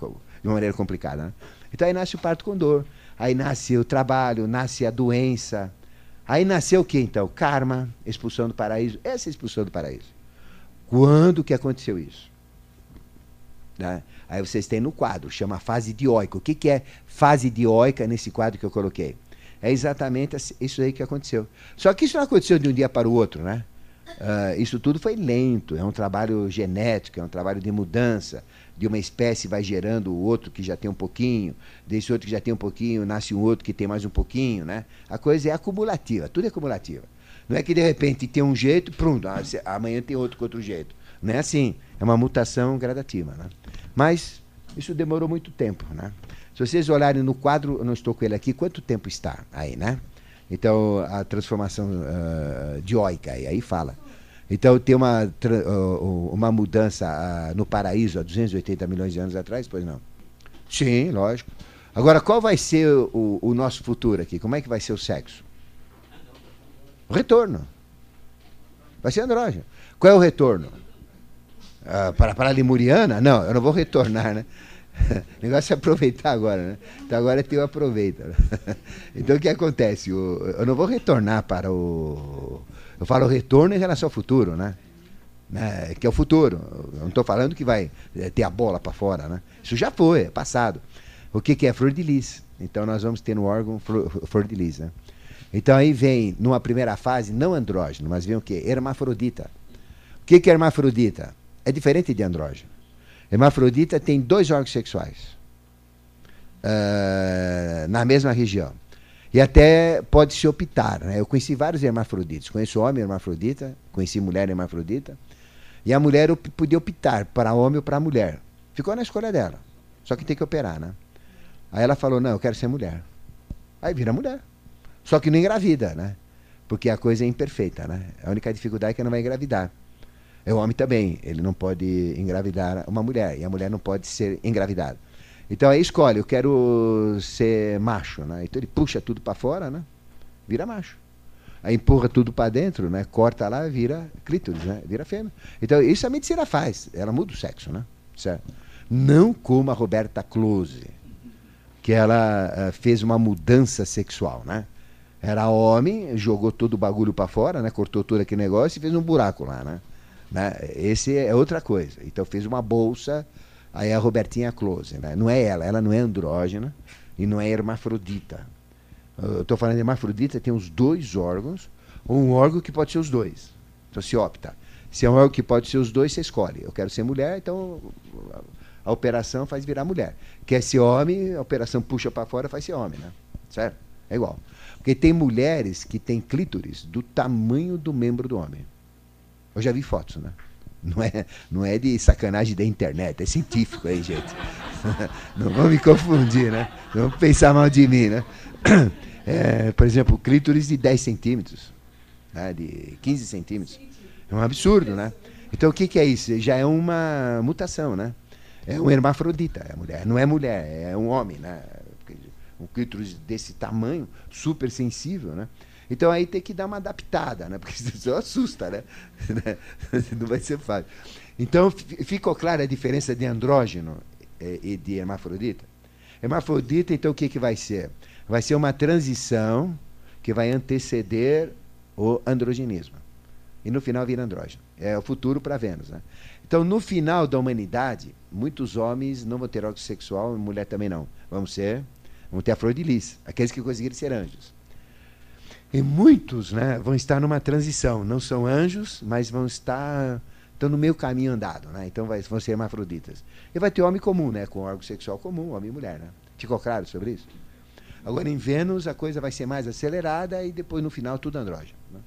uh, de uma maneira complicada, né? Então aí nasce o parto com dor. Aí nasce o trabalho, nasce a doença, Aí nasceu o que então? Karma, expulsão do paraíso. Essa é expulsão do paraíso. Quando que aconteceu isso? Né? Aí vocês têm no quadro, chama fase dioica. O que, que é fase dioica nesse quadro que eu coloquei? É exatamente isso aí que aconteceu. Só que isso não aconteceu de um dia para o outro, né? Uh, isso tudo foi lento, é um trabalho genético, é um trabalho de mudança. De uma espécie vai gerando o outro que já tem um pouquinho, desse outro que já tem um pouquinho, nasce um outro que tem mais um pouquinho, né? A coisa é acumulativa, tudo é acumulativa. Não é que de repente tem um jeito, pronto, ah, amanhã tem outro com outro jeito. Não é assim, é uma mutação gradativa, né? Mas isso demorou muito tempo, né? Se vocês olharem no quadro, eu não estou com ele aqui, quanto tempo está aí, né? Então, a transformação uh, dioica, e aí fala. Então, tem uma, uh, uma mudança uh, no paraíso há 280 milhões de anos atrás, pois não? Sim, lógico. Agora, qual vai ser o, o, nosso futuro aqui? Como é que vai ser o sexo? Retorno. Vai ser andrógeno. Qual é o retorno? Ah, para, para a lemuriana? Não, eu não vou retornar, né? <laughs> O negócio é aproveitar agora, né? Então agora é teu aproveita. <laughs> Então o que acontece? Eu não vou retornar para o. Eu falo retorno em relação ao futuro, né? né? Que é o futuro. Eu não estou falando que vai eh, ter a bola para fora, né? Isso já foi, é passado. O que, que é flor de lis? Então nós vamos ter no órgão flor, flor de lis, né? Então aí vem, numa primeira fase, não andrógeno, mas vem o quê? Hermafrodita. O que, que é hermafrodita? É diferente de andrógeno. Hermafrodita tem dois órgãos sexuais uh, na mesma região. E até pode se optar. Né? Eu conheci vários hermafroditas. Conheço homem hermafrodita, conheci mulher hermafrodita. E a mulher op podia optar para homem ou para mulher. Ficou na escolha dela. Só que tem que operar, né? Aí ela falou: Não, eu quero ser mulher. Aí vira mulher. Só que não engravida, né? Porque a coisa é imperfeita, né? A única dificuldade é que não vai engravidar. É o homem também, ele não pode engravidar uma mulher e a mulher não pode ser engravidada. Então aí escolhe, eu quero ser macho, né? Então ele puxa tudo para fora, né? Vira macho. Aí empurra tudo para dentro, né? Corta lá, vira clítoris, né? Vira fêmea. Então isso a medicina faz, ela muda o sexo, né? Certo? Não como a Roberta Close, que ela uh, fez uma mudança sexual, né? Era homem, jogou todo o bagulho para fora, né? Cortou todo aquele negócio e fez um buraco lá, né? Né? Esse é outra coisa. Então fez uma bolsa, aí a Robertinha Close. Né? Não é ela, ela não é andrógena e não é hermafrodita. Eu estou falando de hermafrodita, tem os dois órgãos, ou um órgão que pode ser os dois. Então se opta. Se é um órgão que pode ser os dois, você escolhe. Eu quero ser mulher, então a operação faz virar mulher. Quer ser homem, a operação puxa para fora, faz ser homem, né? Certo? É igual. Porque tem mulheres que têm clítoris do tamanho do membro do homem. Eu já vi fotos, né? Não é, não é de sacanagem da internet, é científico aí, gente. <laughs> Não vamos me confundir, né? Não vamos pensar mal de mim, né? <clears throat> É, por exemplo, clítoris de 10 centímetros, né? de 15 centímetros. É um absurdo, né? Então o que, que é isso? Já é uma mutação, né? É um hermafrodita, é mulher. Não é mulher, é um homem, né? Um clítoris desse tamanho, super sensível, né? Então aí tem que dar uma adaptada, né? <laughs> Porque isso assusta, né? <laughs> Não vai ser fácil. Então ficou clara a diferença de andrógeno eh, e de hermafrodita? Hermafrodita, então o que, que vai ser? Vai ser uma transição que vai anteceder o androgenismo. E no final vira andrógeno. É o futuro para Vênus. Né? Então, no final da humanidade, muitos homens não vão ter órgão sexual, mulher também não. Vamos ser, vão ter a flor de lis, aqueles que conseguiram ser anjos. E muitos né, vão estar numa transição. Não são anjos, mas vão estar estão no meio caminho andado. Né? Então vai, vão ser hermafroditas. E vai ter homem comum, né, com órgão sexual comum, homem e mulher. Né? Ficou claro sobre isso? Agora, em Vênus, a coisa vai ser mais acelerada e depois, no final, tudo andrógeno. Né?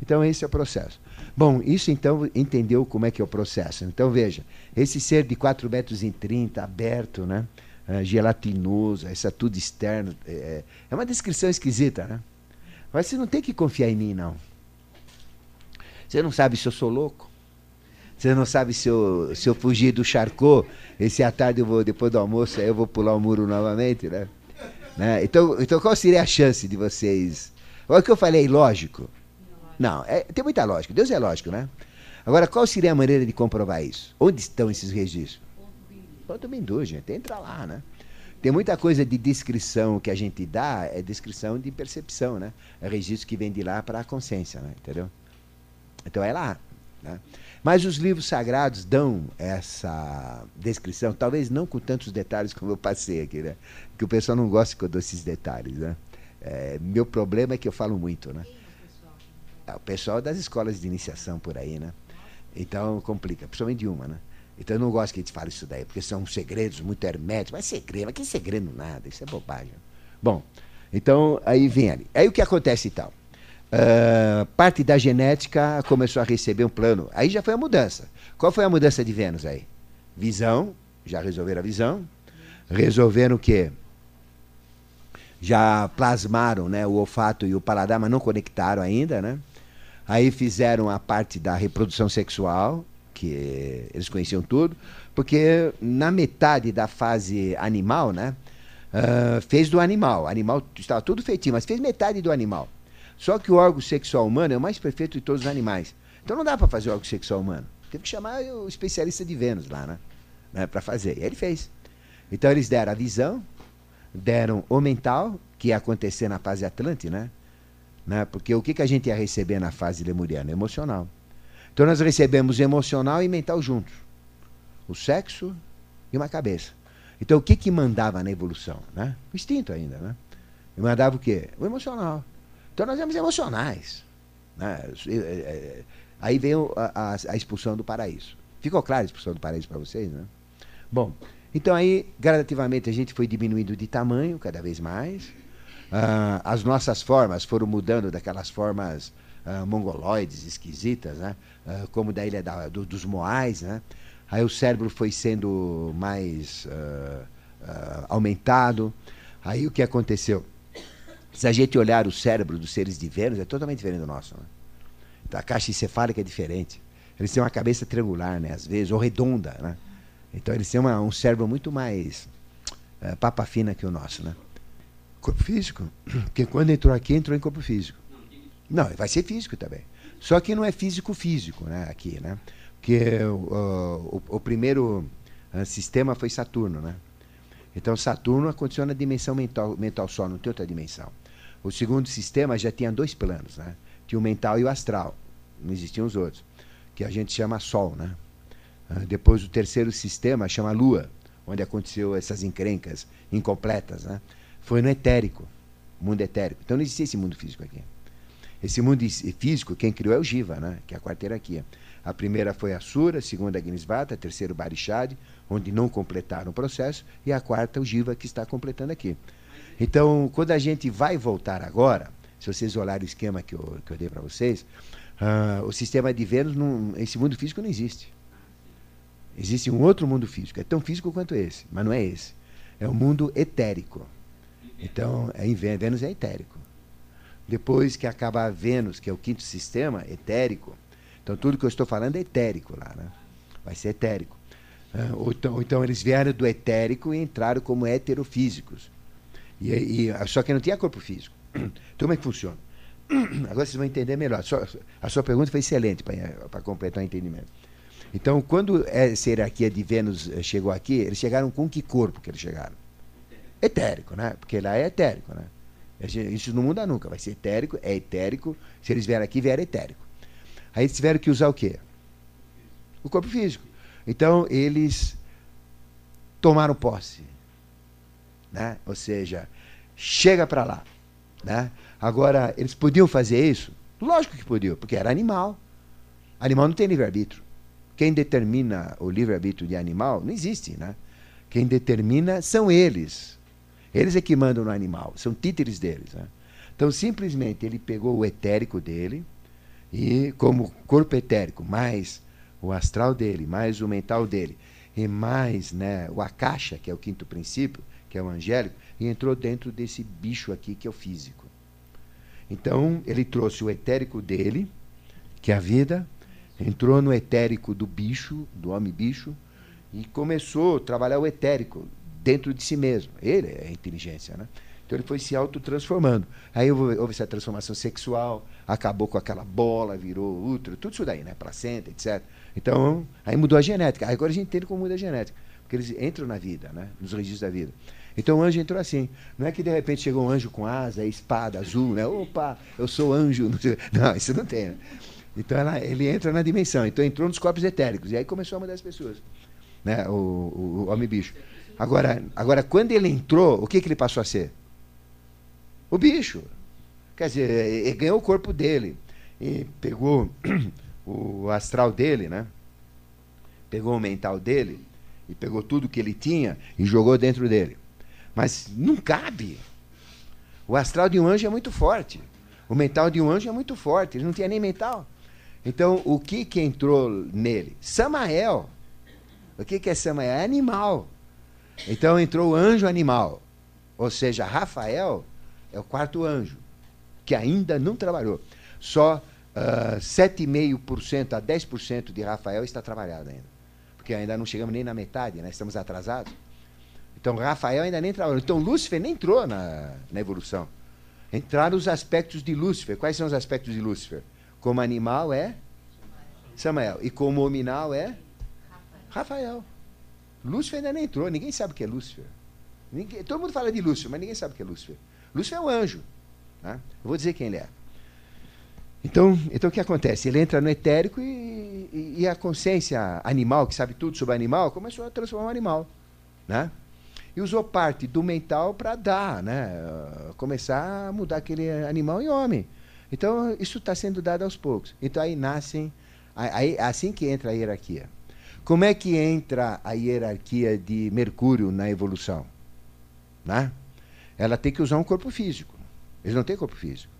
Então, esse é o processo. Bom, isso então entendeu como é que é o processo. Então, veja, esse ser de 4 metros e 30, aberto, né? Uh, gelatinoso, essa tudo externo, é, é uma descrição esquisita, né? Mas você não tem que confiar em mim, não. Você não sabe se eu sou louco. Você não sabe se eu, se eu fugir do charcot, esse à tarde eu vou, depois do almoço, aí eu vou pular o muro novamente, né? né? Então, então qual seria a chance de vocês? Olha o que eu falei, lógico. Não, é, tem muita lógica. Deus é lógico, né? Agora, qual seria a maneira de comprovar isso? Onde estão esses registros? Ponto Bindu, gente. Entra lá, né? Tem muita coisa de descrição que a gente dá, é descrição de percepção, né? É registro que vem de lá para a consciência, né? Entendeu? Então é lá. Né? Mas os livros sagrados dão essa descrição, talvez não com tantos detalhes como eu passei aqui, né? Que o pessoal não gosta que eu dou esses detalhes, né? É, meu problema é que eu falo muito, né? É, o pessoal das escolas de iniciação por aí, né? Então complica, principalmente de uma, né? Então eu não gosto que a gente fale isso daí, porque são segredos muito herméticos. Mas segredo, mas que segredo nada, isso é bobagem. Bom, então aí vem ali. Aí o que acontece então? Uh, parte da genética começou a receber um plano. Aí já foi a mudança. Qual foi a mudança de Vênus aí? Visão, já resolveram a visão. Resolveram o quê? Já plasmaram né, o olfato e o paladar, mas não conectaram ainda, né? Aí fizeram a parte da reprodução sexual, que eles conheciam tudo, porque na metade da fase animal, né, uh, fez do animal. Animal estava tudo feitinho, mas fez metade do animal. Só que o órgão sexual humano é o mais perfeito de todos os animais. Então não dá para fazer o órgão sexual humano. Teve que chamar o especialista de Vênus lá, né? né para fazer. E ele fez. Então eles deram a visão, deram o mental, que ia acontecer na fase Atlante, né? né? Porque o que, que a gente ia receber na fase lemuriana? Emocional. Então nós recebemos emocional e mental juntos. O sexo e uma cabeça. Então o que, que mandava na evolução? Né? O instinto ainda, né? E mandava o quê? O emocional. Então nós éramos emocionais. Né? É, é, aí veio a, a, a, expulsão do paraíso. Ficou claro a expulsão do paraíso para vocês, né? Bom, então aí, gradativamente, a gente foi diminuindo de tamanho cada vez mais. Uh, as nossas formas foram mudando daquelas formas uh, mongoloides, esquisitas, né? Uh, como da ilha da, do, dos Moais. Né? Aí o cérebro foi sendo mais aumentado. Aí o que aconteceu? Se a gente olhar o cérebro dos seres de Vênus, é totalmente diferente do nosso. Né? Então, a caixa encefálica é diferente. Eles têm uma cabeça triangular, né? às vezes, ou redonda. Né? Então eles têm uma, um cérebro muito mais papa fina que o nosso. Né? Corpo físico. <clears throat> Porque quando entrou aqui, entrou em corpo físico. Não, vai ser físico também. Só que não é físico-físico, né? Aqui, né? Porque o, o, primeiro uh, sistema foi Saturno, né? Então Saturno aconteceu na dimensão mental, mental só, não tem outra dimensão. O segundo sistema já tinha dois planos, né? Tinha o mental e o astral. Não existiam os outros. Que a gente chama Sol, né? Uh, depois o terceiro sistema chama Lua, onde aconteceu essas encrencas incompletas, né? foi no etérico, mundo etérico. Então não existia esse mundo físico aqui. Esse mundo físico, quem criou é o Jiva, né? que é a quarta hierarquia. A primeira foi a Sura, a segunda a Agnisvata, a terceira o Barishad, onde não completaram o processo, e a quarta o Jiva, que está completando aqui. Então, quando a gente vai voltar agora, se vocês olharem o esquema que eu, que eu dei para vocês, uh, o sistema de Vênus, não, esse mundo físico não existe. Existe um outro mundo físico, é tão físico quanto esse, mas não é esse. É o mundo etérico. Então, é Vênus é etérico. Depois que acaba Vênus, que é o quinto sistema, etérico. Então, tudo que eu estou falando é etérico lá, né? Vai ser etérico. Uh, ou, então, ou, então, eles vieram do etérico e entraram como heterofísicos. E, e, só que não tinha corpo físico. Então, <clears throat> como é que funciona? <clears throat> Agora vocês vão entender melhor. A sua, a sua pergunta foi excelente para completar o entendimento. Então, quando essa hierarquia de Vênus eh, chegou aqui, eles chegaram com que corpo que eles chegaram? etérico, né? Porque lá é etérico, né? Isso não muda nunca, vai ser etérico, é etérico. Se eles vieram aqui, vieram etérico. Aí eles tiveram que usar o quê? O corpo físico. Então eles tomaram posse, né? Ou seja, chega para lá, né? Agora eles podiam fazer isso? Lógico que podiam, porque era animal. Animal não tem livre-arbítrio. Quem determina o livre-arbítrio de animal não existe, né? Quem determina são eles. Eles é que mandam no animal, são títeres deles. Né? Então, simplesmente, ele pegou o etérico dele, e como corpo etérico, mais o astral dele, mais o mental dele, e mais né, o akasha, que é o quinto princípio, que é o angélico, e entrou dentro desse bicho aqui, que é o físico. Então, ele trouxe o etérico dele, que é a vida, entrou no etérico do bicho, do homem-bicho, e começou a trabalhar o etérico dentro de si mesmo. Ele é inteligência, né? Então ele foi se autotransformando. Aí houve, houve essa transformação sexual, acabou com aquela bola, virou útero, tudo isso daí, né? Placenta, etc. Então, aí mudou a genética. Aí agora a gente entende como muda a genética. Porque eles entram na vida, né? Nos registros da vida. Então o anjo entrou assim. Não é que de repente chegou um anjo com asa, espada azul, né? Opa, eu sou anjo. <laughs> Não, isso não tem. Né? Então ela, ele entra na dimensão. Então entrou nos corpos etéricos. E aí começou a mudar as pessoas. Né? O, o, o homem-bicho. Agora, agora, quando ele entrou, o que, que ele passou a ser? O bicho. Quer dizer, ele ganhou o corpo dele. E pegou <clears throat> o astral dele, né? Pegou o mental dele e pegou tudo que ele tinha e jogou dentro dele. Mas não cabe. O astral de um anjo é muito forte. O mental de um anjo é muito forte. Ele não tinha nem mental. Então, o que, que entrou nele? Samael. O que, que é Samael? É animal. Então entrou o anjo animal. Ou seja, Rafael é o quarto anjo, que ainda não trabalhou. Só uh, ah, 7,5% a 10% de Rafael está trabalhado ainda. Porque ainda não chegamos nem na metade, né? estamos atrasados. Então Rafael ainda nem trabalhou. Então Lúcifer nem entrou na, na evolução. Entraram os aspectos de Lúcifer. Quais são os aspectos de Lúcifer? Como animal é Samael. E como hominal é Rafael. Lúcifer ainda nem entrou. Ninguém sabe o que é Lúcifer. Ninguém, todo mundo fala de Lúcifer, mas ninguém sabe o que é Lúcifer. Lúcifer é um anjo. Né? Eu vou dizer quem ele é. Então, então o que acontece? Ele entra no etérico e, e, e, a consciência animal, que sabe tudo sobre animal, começou a transformar um animal. Né? E usou parte do mental para dar, né? começar a mudar aquele animal em homem. Então, isso está sendo dado aos poucos. Então, aí nascem, aí, assim que entra a hierarquia. Como é que entra a hierarquia de Mercúrio na evolução? Né? Ela tem que usar um corpo físico. Eles não têm corpo físico.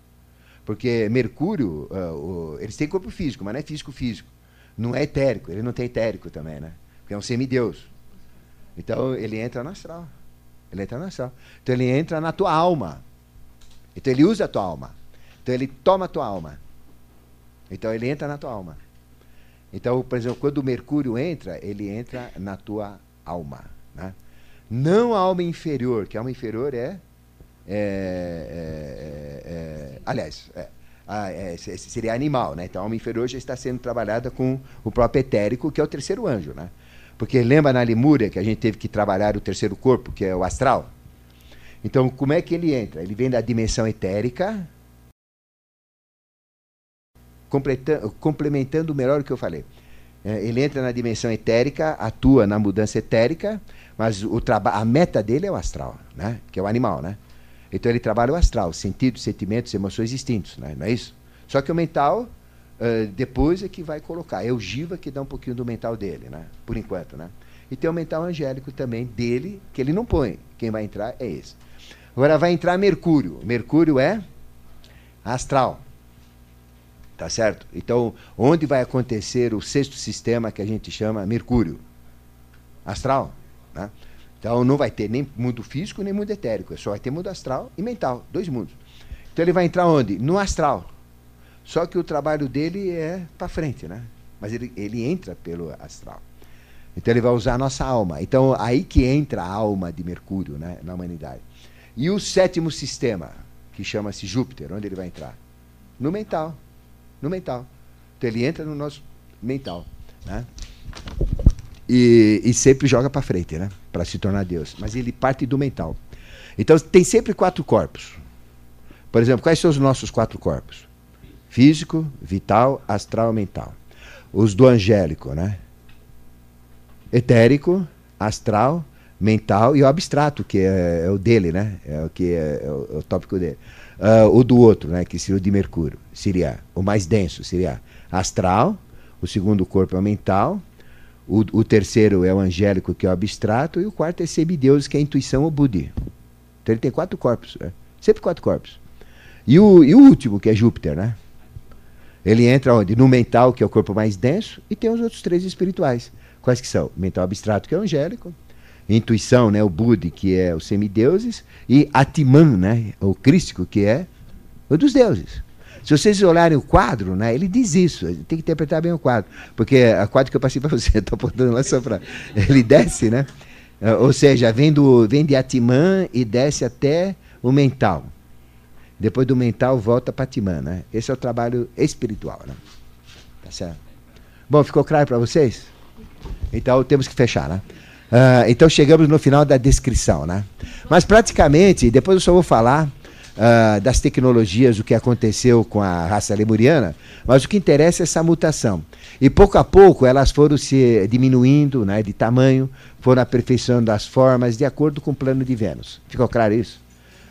Porque Mercúrio, uh, uh, eles têm corpo físico, mas não é físico-físico. Não é etérico, ele não tem etérico também, né? Porque é um semideus. Então ele entra no astral. Ele entra no astral. Então ele entra na tua alma. Então ele usa a tua alma. Então ele toma a tua alma. Então ele entra na tua alma. Então, por exemplo, quando o Mercúrio entra, ele entra na tua alma. Né? Não a alma inferior, que a alma inferior é é, é, é, aliás, é, seria animal, né? Então a alma inferior já está sendo trabalhada com o próprio etérico, que é o terceiro anjo, né? Porque lembra na Lemúria que a gente teve que trabalhar o terceiro corpo, que é o astral? Então, como é que ele entra? Ele vem da dimensão etérica, complementando melhor o que eu falei. Ele entra na dimensão etérica, atua na mudança etérica, mas o a meta dele é o astral, né? que é o animal. Né? Então ele trabalha o astral, sentidos, sentimentos, emoções distintos, né? não é isso? Só que o mental, uh, depois é que vai colocar. É o que dá um pouquinho do mental dele, né? por enquanto. Né? E tem o mental angélico também dele, que ele não põe. Quem vai entrar é esse. Agora vai entrar Mercúrio. Mercúrio é astral. Tá certo? Então, onde vai acontecer o sexto sistema que a gente chama Mercúrio? Astral. Né? Então não vai ter nem mundo físico nem mundo etérico, só vai ter mundo astral e mental, dois mundos. Então ele vai entrar onde? No astral. Só que o trabalho dele é para frente, né? Mas ele, ele entra pelo astral. Então ele vai usar a nossa alma. Então aí que entra a alma de Mercúrio, né, na humanidade. E o sétimo sistema, que chama-se Júpiter, onde ele vai entrar? No mental. No mental. Então ele entra no nosso mental, né? E, e sempre joga para frente, né? Para se tornar Deus. Mas ele parte do mental. Então tem sempre quatro corpos. Por exemplo, quais são os nossos quatro corpos? Físico, vital, astral, mental. Os do angélico, né? Etérico, astral, mental e o abstrato, que é, é o dele, né? É o que é, é, o, é o, tópico dele. Uh, o do outro, né? Que seria o de Mercúrio. Seria o mais denso, seria astral. O segundo corpo é o mental o, o, terceiro é o angélico, que é o abstrato, e o quarto é semideus, que é a intuição ou Budi. Então ele tem quatro corpos, né? sempre quatro corpos. E o, e o último, que é Júpiter, né? Ele entra onde? No mental, que é o corpo mais denso, e tem os outros três espirituais. Quais que são? Mental abstrato, que é o angélico, intuição, né, o Budi, que é os semideuses, e Atman, né, o crístico, que é o dos deuses. Se vocês olharem o quadro, né, ele diz isso, tem que interpretar bem o quadro. Porque a quadro que eu passei para você, <laughs> estou apontando lá só para. Ele desce, né? É, ou seja, vem, do, vem de Atimã e desce até o mental. Depois do mental volta para Atimã, né? Esse é o trabalho espiritual, né? Tá certo? Bom, ficou claro para vocês? Então temos que fechar, né? Uh, então chegamos no final da descrição, né? Mas praticamente, depois eu só vou falar uh, das tecnologias, o que aconteceu com a raça lemuriana, mas o que interessa é essa mutação. E pouco a pouco elas foram se diminuindo né, de tamanho, foram aperfeiçoando as formas de acordo com o plano de Vênus. Ficou claro isso?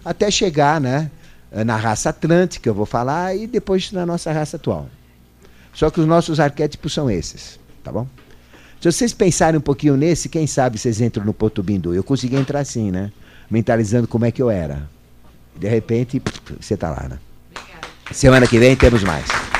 Até chegar né, na raça atlântica, eu vou falar, e depois na nossa raça atual. Só que os nossos arquétipos são esses, tá bom? Se vocês pensarem um pouquinho nesse, quem sabe vocês entram no Porto Bindu. Eu consegui entrar assim, né? Mentalizando como é que eu era. De repente, você está lá, né? Semana que vem temos mais.